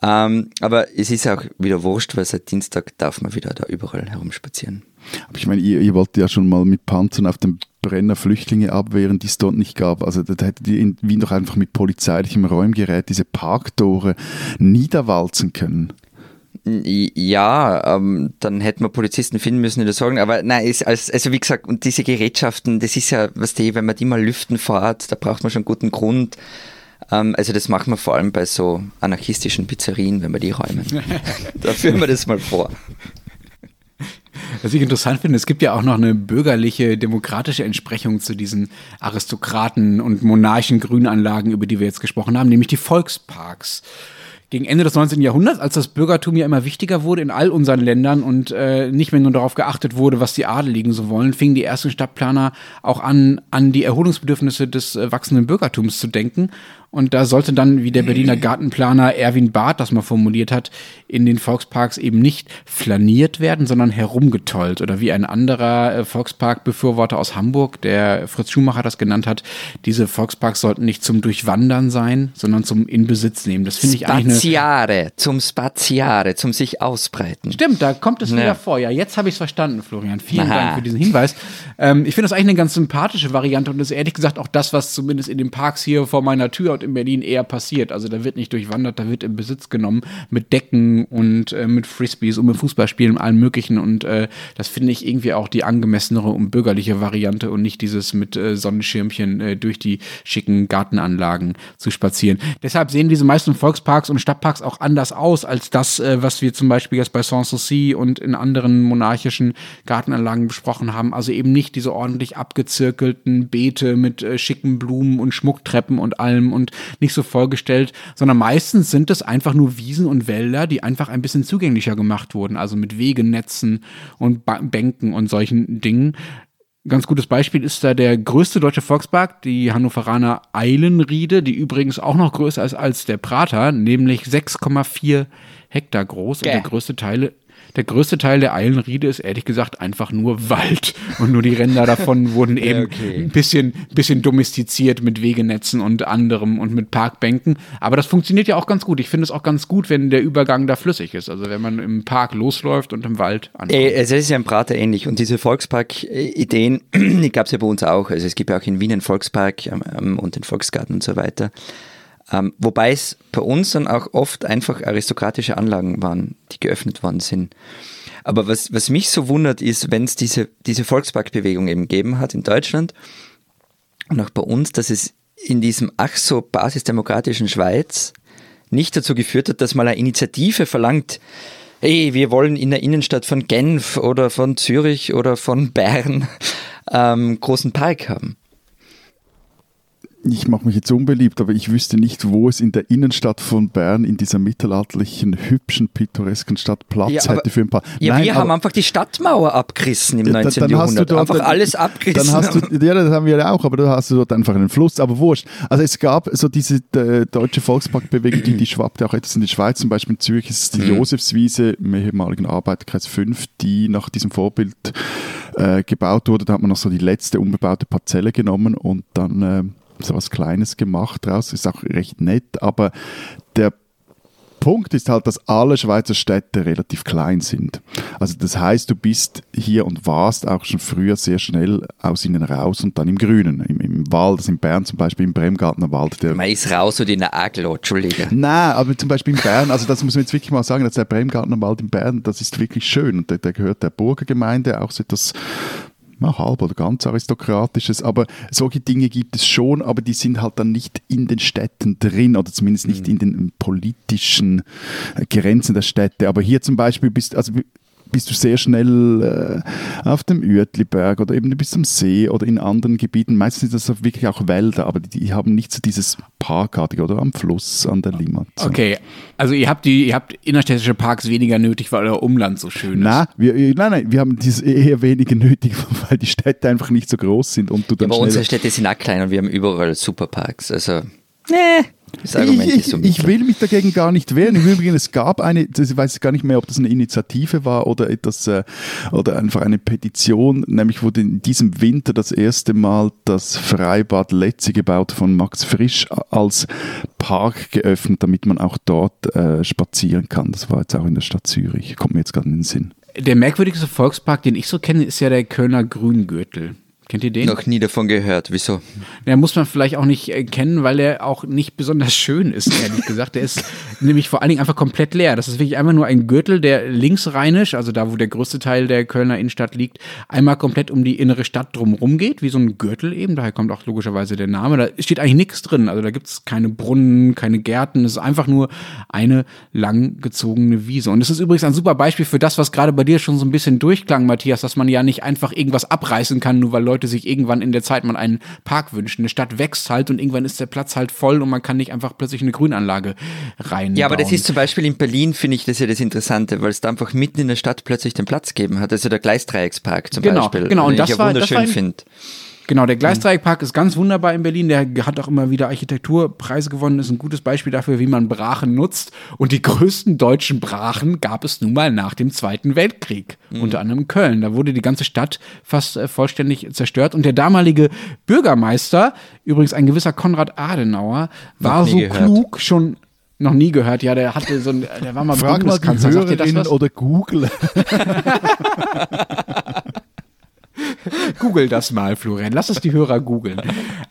Ähm, aber es ist auch wieder wurscht, weil seit Dienstag darf man wieder da überall herumspazieren. Aber ich meine, ihr, ihr wollt ja schon mal mit Panzern auf dem Brenner Flüchtlinge abwehren, die es dort nicht gab. Also da hättet ihr in Wien doch einfach mit polizeilichem Räumgerät diese Parktore niederwalzen können. Ja, ähm, dann hätten wir Polizisten finden müssen, die das sagen. Aber nein, ist als, also wie gesagt, und diese Gerätschaften, das ist ja, was die, wenn man die mal lüften fährt, da braucht man schon einen guten Grund. Ähm, also das machen wir vor allem bei so anarchistischen Pizzerien, wenn wir die räumen. da führen wir das mal vor. Was ich interessant finde, es gibt ja auch noch eine bürgerliche, demokratische Entsprechung zu diesen Aristokraten und monarchen Grünanlagen, über die wir jetzt gesprochen haben, nämlich die Volksparks gegen Ende des 19. Jahrhunderts, als das Bürgertum ja immer wichtiger wurde in all unseren Ländern und äh, nicht mehr nur darauf geachtet wurde, was die Adeligen so wollen, fingen die ersten Stadtplaner auch an, an die Erholungsbedürfnisse des äh, wachsenden Bürgertums zu denken und da sollte dann, wie der Berliner Gartenplaner Erwin Barth das mal formuliert hat, in den Volksparks eben nicht flaniert werden, sondern herumgetollt. Oder wie ein anderer äh, Volksparkbefürworter aus Hamburg, der Fritz Schumacher das genannt hat, diese Volksparks sollten nicht zum Durchwandern sein, sondern zum Inbesitz nehmen. Das finde ich eigentlich Spaziare, zum Spaziare, zum sich ausbreiten. Stimmt, da kommt es ja. wieder vor. Ja, jetzt habe ich es verstanden, Florian. Vielen Aha. Dank für diesen Hinweis. Ähm, ich finde das eigentlich eine ganz sympathische Variante und das ist ehrlich gesagt auch das, was zumindest in den Parks hier vor meiner Tür und in Berlin eher passiert. Also da wird nicht durchwandert, da wird in Besitz genommen mit Decken und äh, mit Frisbees und mit Fußballspielen und allem möglichen. Und äh, das finde ich irgendwie auch die angemessenere und bürgerliche Variante und nicht dieses mit äh, Sonnenschirmchen äh, durch die schicken Gartenanlagen zu spazieren. Deshalb sehen diese meisten Volksparks und Stadtparks auch anders aus als das, äh, was wir zum Beispiel jetzt bei Sanssouci und in anderen monarchischen Gartenanlagen besprochen haben. Also eben nicht diese ordentlich abgezirkelten Beete mit äh, schicken Blumen und Schmucktreppen und allem und nicht so vollgestellt, sondern meistens sind es einfach nur Wiesen und Wälder, die einfach ein bisschen zugänglicher gemacht wurden, also mit Wegenetzen und ba Bänken und solchen Dingen. Ganz gutes Beispiel ist da der größte deutsche Volkspark, die Hannoveraner Eilenriede, die übrigens auch noch größer ist als der Prater, nämlich 6,4 Hektar groß. Gäh. Und der größte Teil der größte Teil der Eilenriede ist ehrlich gesagt einfach nur Wald. Und nur die Ränder davon wurden eben okay. ein bisschen, bisschen domestiziert mit Wegenetzen und anderem und mit Parkbänken. Aber das funktioniert ja auch ganz gut. Ich finde es auch ganz gut, wenn der Übergang da flüssig ist. Also wenn man im Park losläuft und im Wald ankommt. Äh, es ist ja im Prater ähnlich. Und diese Volkspark-Ideen, die gab es ja bei uns auch. Also es gibt ja auch in Wien einen Volkspark ähm, und den Volksgarten und so weiter. Ähm, wobei es bei uns dann auch oft einfach aristokratische Anlagen waren, die geöffnet worden sind. Aber was, was mich so wundert, ist, wenn es diese, diese Volksparkbewegung eben gegeben hat in Deutschland und auch bei uns, dass es in diesem ach so basisdemokratischen Schweiz nicht dazu geführt hat, dass mal eine Initiative verlangt, hey, wir wollen in der Innenstadt von Genf oder von Zürich oder von Bern ähm, großen Park haben. Ich mache mich jetzt unbeliebt, aber ich wüsste nicht, wo es in der Innenstadt von Bern, in dieser mittelalterlichen, hübschen, pittoresken Stadt Platz ja, aber, hätte für ein paar. Ja, Nein, wir aber, haben einfach die Stadtmauer abgerissen im ja, 19. Dann Jahrhundert. Dort, einfach dann, alles abgerissen. Dann hast du, ja, das haben wir auch, aber da hast du dort einfach einen Fluss. Aber wurscht. Also es gab so diese äh, deutsche Volksparkbewegung, die, die schwappte auch etwas in die Schweiz. Zum Beispiel in Zürich ist es die mhm. Josefswiese im ehemaligen Arbeiterkreis 5, die nach diesem Vorbild äh, gebaut wurde. Da hat man noch so die letzte unbebaute Parzelle genommen und dann äh, so was Kleines gemacht draus. Ist auch recht nett, aber der Punkt ist halt, dass alle Schweizer Städte relativ klein sind. Also das heißt, du bist hier und warst auch schon früher sehr schnell aus ihnen raus und dann im Grünen, im, im Wald, also in Bern zum Beispiel, im Bremgartner Wald. Der Man ist raus und in der Aglo, Entschuldige. Nein, aber zum Beispiel in Bern, also das muss man jetzt wirklich mal sagen, dass der Bremgartner Wald in Bern, das ist wirklich schön und der, der gehört der Burgergemeinde, auch so etwas ja, halb oder ganz aristokratisches, aber solche Dinge gibt es schon, aber die sind halt dann nicht in den Städten drin oder zumindest nicht mhm. in den politischen äh, Grenzen der Städte. Aber hier zum Beispiel bist, also bist du sehr schnell äh, auf dem Uetliberg oder eben du bist am See oder in anderen Gebieten. Meistens sind das wirklich auch Wälder, aber die, die haben nicht so dieses Parkartige oder am Fluss, an der Limmat. So. Okay, also ihr habt die, ihr habt innerstädtische Parks weniger nötig, weil euer Umland so schön ist. Nein, wir, nein, nein, wir haben dieses eher weniger nötig, weil die Städte einfach nicht so groß sind und du dann Aber unsere Städte sind auch klein und wir haben überall Superparks. Also, nee. Das Argument ich, ist so ich will mich dagegen gar nicht wehren. Im Übrigen, es gab eine, ich weiß gar nicht mehr, ob das eine Initiative war oder etwas, äh, oder einfach eine Petition, nämlich wurde in diesem Winter das erste Mal das Freibad Letzi gebaut von Max Frisch als Park geöffnet, damit man auch dort äh, spazieren kann. Das war jetzt auch in der Stadt Zürich. Kommt mir jetzt gerade in den Sinn. Der merkwürdigste Volkspark, den ich so kenne, ist ja der Kölner Grüngürtel. Kennt ihr den? Noch nie davon gehört. Wieso? Der muss man vielleicht auch nicht kennen, weil er auch nicht besonders schön ist, ehrlich gesagt. Der ist nämlich vor allen Dingen einfach komplett leer. Das ist wirklich einfach nur ein Gürtel, der linksrheinisch, also da, wo der größte Teil der Kölner Innenstadt liegt, einmal komplett um die innere Stadt drumherum geht, wie so ein Gürtel eben. Daher kommt auch logischerweise der Name. Da steht eigentlich nichts drin. Also da gibt es keine Brunnen, keine Gärten. Es ist einfach nur eine langgezogene Wiese. Und es ist übrigens ein super Beispiel für das, was gerade bei dir schon so ein bisschen durchklang, Matthias, dass man ja nicht einfach irgendwas abreißen kann, nur weil Leute Leute sich irgendwann in der Zeit mal einen Park wünschen. Eine Stadt wächst halt und irgendwann ist der Platz halt voll und man kann nicht einfach plötzlich eine Grünanlage rein. Ja, aber das ist zum Beispiel in Berlin, finde ich das ja das Interessante, weil es da einfach mitten in der Stadt plötzlich den Platz gegeben hat. Also der Gleisdreieckspark zum genau, Beispiel. Genau, und das ich ja war, wunderschön finde. Genau, der Gleisdreieckpark ist ganz wunderbar in Berlin. Der hat auch immer wieder Architekturpreise gewonnen. Ist ein gutes Beispiel dafür, wie man Brachen nutzt. Und die größten deutschen Brachen gab es nun mal nach dem Zweiten Weltkrieg. Mhm. Unter anderem Köln. Da wurde die ganze Stadt fast äh, vollständig zerstört. Und der damalige Bürgermeister, übrigens ein gewisser Konrad Adenauer, war so gehört. klug, schon noch nie gehört. Ja, der hatte so ein, der war mal Frag Bundeskanzler. Mal die Sagt ihr das was? oder Google. Google das mal, Florian. Lass es die Hörer googeln.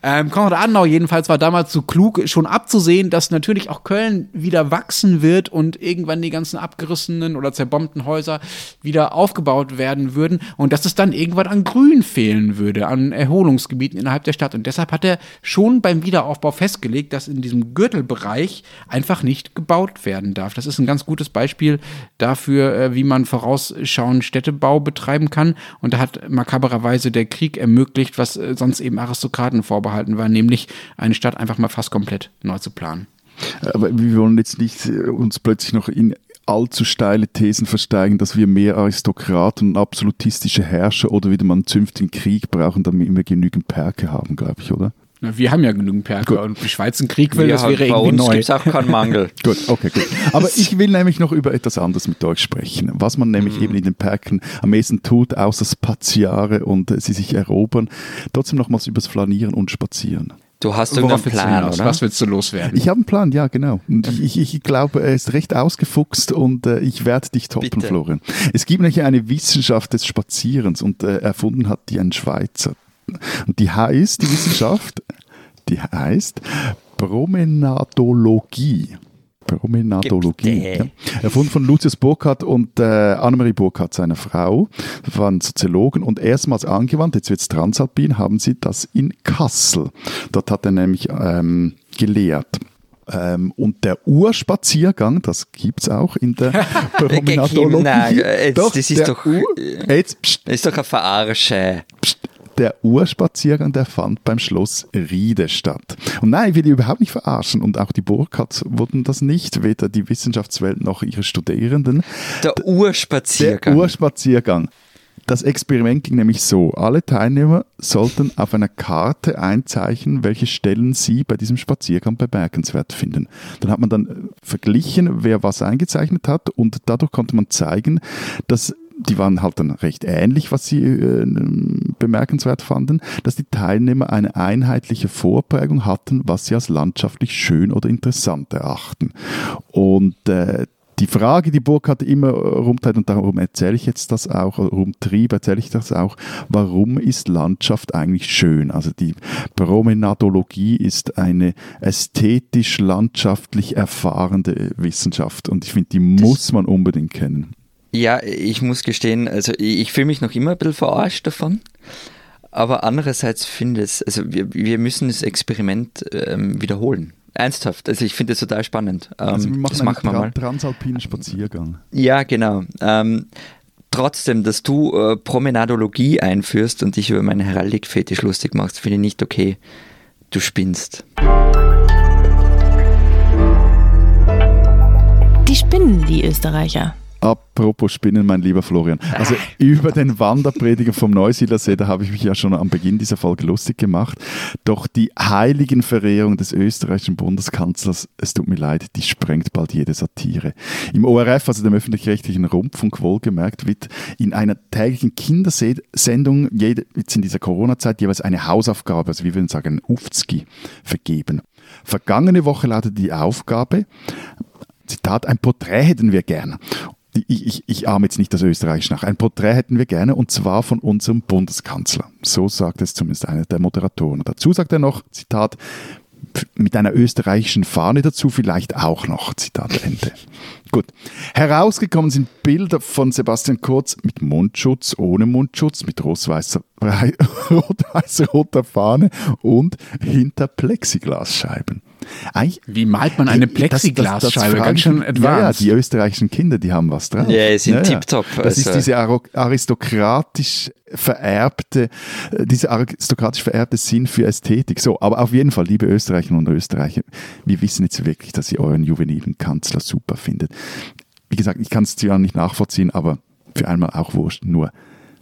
Ähm, Konrad Adenauer jedenfalls war damals so klug, schon abzusehen, dass natürlich auch Köln wieder wachsen wird und irgendwann die ganzen abgerissenen oder zerbombten Häuser wieder aufgebaut werden würden und dass es dann irgendwann an Grün fehlen würde, an Erholungsgebieten innerhalb der Stadt. Und deshalb hat er schon beim Wiederaufbau festgelegt, dass in diesem Gürtelbereich einfach nicht gebaut werden darf. Das ist ein ganz gutes Beispiel dafür, äh, wie man vorausschauend Städtebau betreiben kann. Und da hat makabererweise der Krieg ermöglicht, was äh, sonst eben Aristokraten vorbehalten war, nämlich eine Stadt einfach mal fast komplett neu zu planen. Aber wir wollen jetzt nicht äh, uns plötzlich noch in allzu steile Thesen versteigen, dass wir mehr Aristokraten und absolutistische Herrscher oder wieder mal einen zünftigen Krieg brauchen, damit wir genügend Perke haben, glaube ich, oder? Wir haben ja genügend Perke gut. und die Schweiz einen Krieg will, das wäre bei irgendwie uns neu. Gibt's auch keinen Mangel. gut, okay, gut. Aber ich will nämlich noch über etwas anderes mit euch sprechen. Was man nämlich mm. eben in den Perken am meisten tut, außer Spaziare und äh, sie sich erobern, trotzdem nochmals übers Flanieren und Spazieren. Du hast irgendeinen Plan, oder? Was willst du loswerden? Ich habe einen Plan, ja, genau. Und ich, ich, ich glaube, er ist recht ausgefuchst und äh, ich werde dich toppen, Bitte. Florian. Es gibt nämlich eine Wissenschaft des Spazierens und äh, erfunden hat die ein Schweizer. Und die heißt, die Wissenschaft, die heißt Promenadologie. Promenadologie. Ja. Erfunden von Lucius Burkhardt und äh, Annemarie Burkhardt, seiner Frau, waren Soziologen und erstmals angewandt, jetzt wird es transalpin, haben sie das in Kassel. Dort hat er nämlich ähm, gelehrt. Ähm, und der Urspaziergang, das gibt es auch in der Promenadologie. Nein, jetzt, doch, das ist doch, jetzt, pst, ist doch eine Verarsche. Pst, der Urspaziergang, der fand beim Schloss Riede statt. Und nein, ich will die überhaupt nicht verarschen und auch die Burkhardt wurden das nicht, weder die Wissenschaftswelt noch ihre Studierenden. Der Urspaziergang. Der Urspaziergang. Das Experiment ging nämlich so. Alle Teilnehmer sollten auf einer Karte einzeichnen, welche Stellen sie bei diesem Spaziergang bemerkenswert finden. Dann hat man dann äh, verglichen, wer was eingezeichnet hat und dadurch konnte man zeigen, dass die waren halt dann recht ähnlich, was sie äh, bemerkenswert fanden, dass die Teilnehmer eine einheitliche Vorprägung hatten, was sie als landschaftlich schön oder interessant erachten. Und äh, die Frage, die Burkhardt immer rumtreibt, und darum erzähle ich jetzt das auch, rumtrieb, erzähle ich das auch, warum ist Landschaft eigentlich schön? Also die Promenadologie ist eine ästhetisch-landschaftlich erfahrende Wissenschaft und ich finde, die muss man unbedingt kennen. Ja, ich muss gestehen, also ich, ich fühle mich noch immer ein bisschen verarscht davon. Aber andererseits finde ich es, also wir, wir müssen das Experiment ähm, wiederholen. Ernsthaft, also ich finde es total spannend. Ähm, also wir machen das machen wir mal. transalpinen Spaziergang. Ja, genau. Ähm, trotzdem, dass du äh, Promenadologie einführst und dich über meinen Heraldikfetisch lustig machst, finde ich nicht okay. Du spinnst. Die spinnen, die Österreicher. Apropos Spinnen, mein lieber Florian. Also über den Wanderprediger vom Neusiedlersee, da habe ich mich ja schon am Beginn dieser Folge lustig gemacht. Doch die heiligen Verehrung des österreichischen Bundeskanzlers, es tut mir leid, die sprengt bald jede Satire. Im ORF, also dem öffentlich-rechtlichen Rundfunk, wohlgemerkt, wird in einer täglichen Kindersendung jetzt in dieser Corona-Zeit jeweils eine Hausaufgabe, also wie wir sagen, Ufzki, vergeben. Vergangene Woche lautete die Aufgabe, Zitat, ein Porträt hätten wir gern ich, ich, ich ahme jetzt nicht das Österreich nach. Ein Porträt hätten wir gerne und zwar von unserem Bundeskanzler. So sagt es zumindest einer der Moderatoren. Dazu sagt er noch, Zitat, mit einer österreichischen Fahne dazu vielleicht auch noch. Zitat Ende. Gut. Herausgekommen sind Bilder von Sebastian Kurz mit Mundschutz, ohne Mundschutz, mit rot-weißer rot-weiß-roter Fahne und hinter Plexiglasscheiben. Eigentlich, Wie malt man eine Plexiglasscheibe? Ganz schön advanced. Ja, ja, die österreichischen Kinder, die haben was dran. Ja, sind ja, tiptop. Das also. ist diese aristokratisch vererbte, äh, diese aristokratisch vererbte Sinn für Ästhetik. So, aber auf jeden Fall, liebe Österreicherinnen und Österreicher, wir wissen jetzt wirklich, dass ihr euren juvenilen Kanzler super findet. Wie gesagt, ich kann es zwar nicht nachvollziehen, aber für einmal auch wurscht. Nur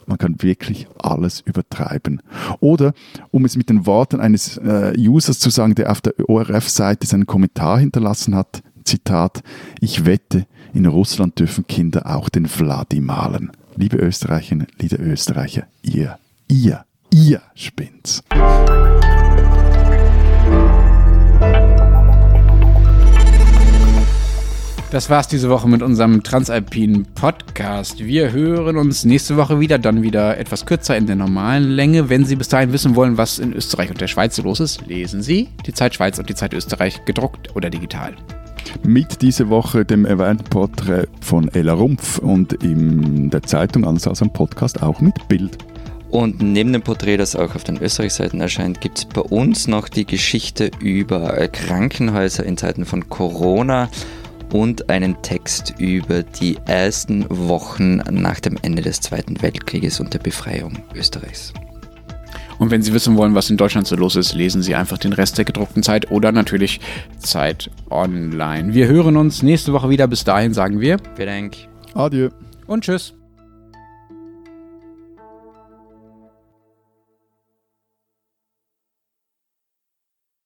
man kann wirklich alles übertreiben. Oder, um es mit den Worten eines äh, Users zu sagen, der auf der ORF-Seite seinen Kommentar hinterlassen hat, Zitat, ich wette, in Russland dürfen Kinder auch den Vladi malen. Liebe Österreicherinnen, liebe Österreicher, ihr, ihr, ihr spinnt's. Das war's diese Woche mit unserem Transalpinen Podcast. Wir hören uns nächste Woche wieder, dann wieder etwas kürzer in der normalen Länge. Wenn Sie bis dahin wissen wollen, was in Österreich und der Schweiz so los ist, lesen Sie die Zeit Schweiz und die Zeit Österreich gedruckt oder digital. Mit dieser Woche dem erwähnten Porträt von Ella Rumpf und in der Zeitung, anders als am Podcast, auch mit Bild. Und neben dem Porträt, das auch auf den Österreich-Seiten erscheint, gibt es bei uns noch die Geschichte über Krankenhäuser in Zeiten von Corona und einen Text über die ersten Wochen nach dem Ende des Zweiten Weltkrieges und der Befreiung Österreichs. Und wenn Sie wissen wollen, was in Deutschland so los ist, lesen Sie einfach den Rest der gedruckten Zeit oder natürlich Zeit online. Wir hören uns nächste Woche wieder. Bis dahin sagen wir. Vielen Dank. Adieu. Und tschüss.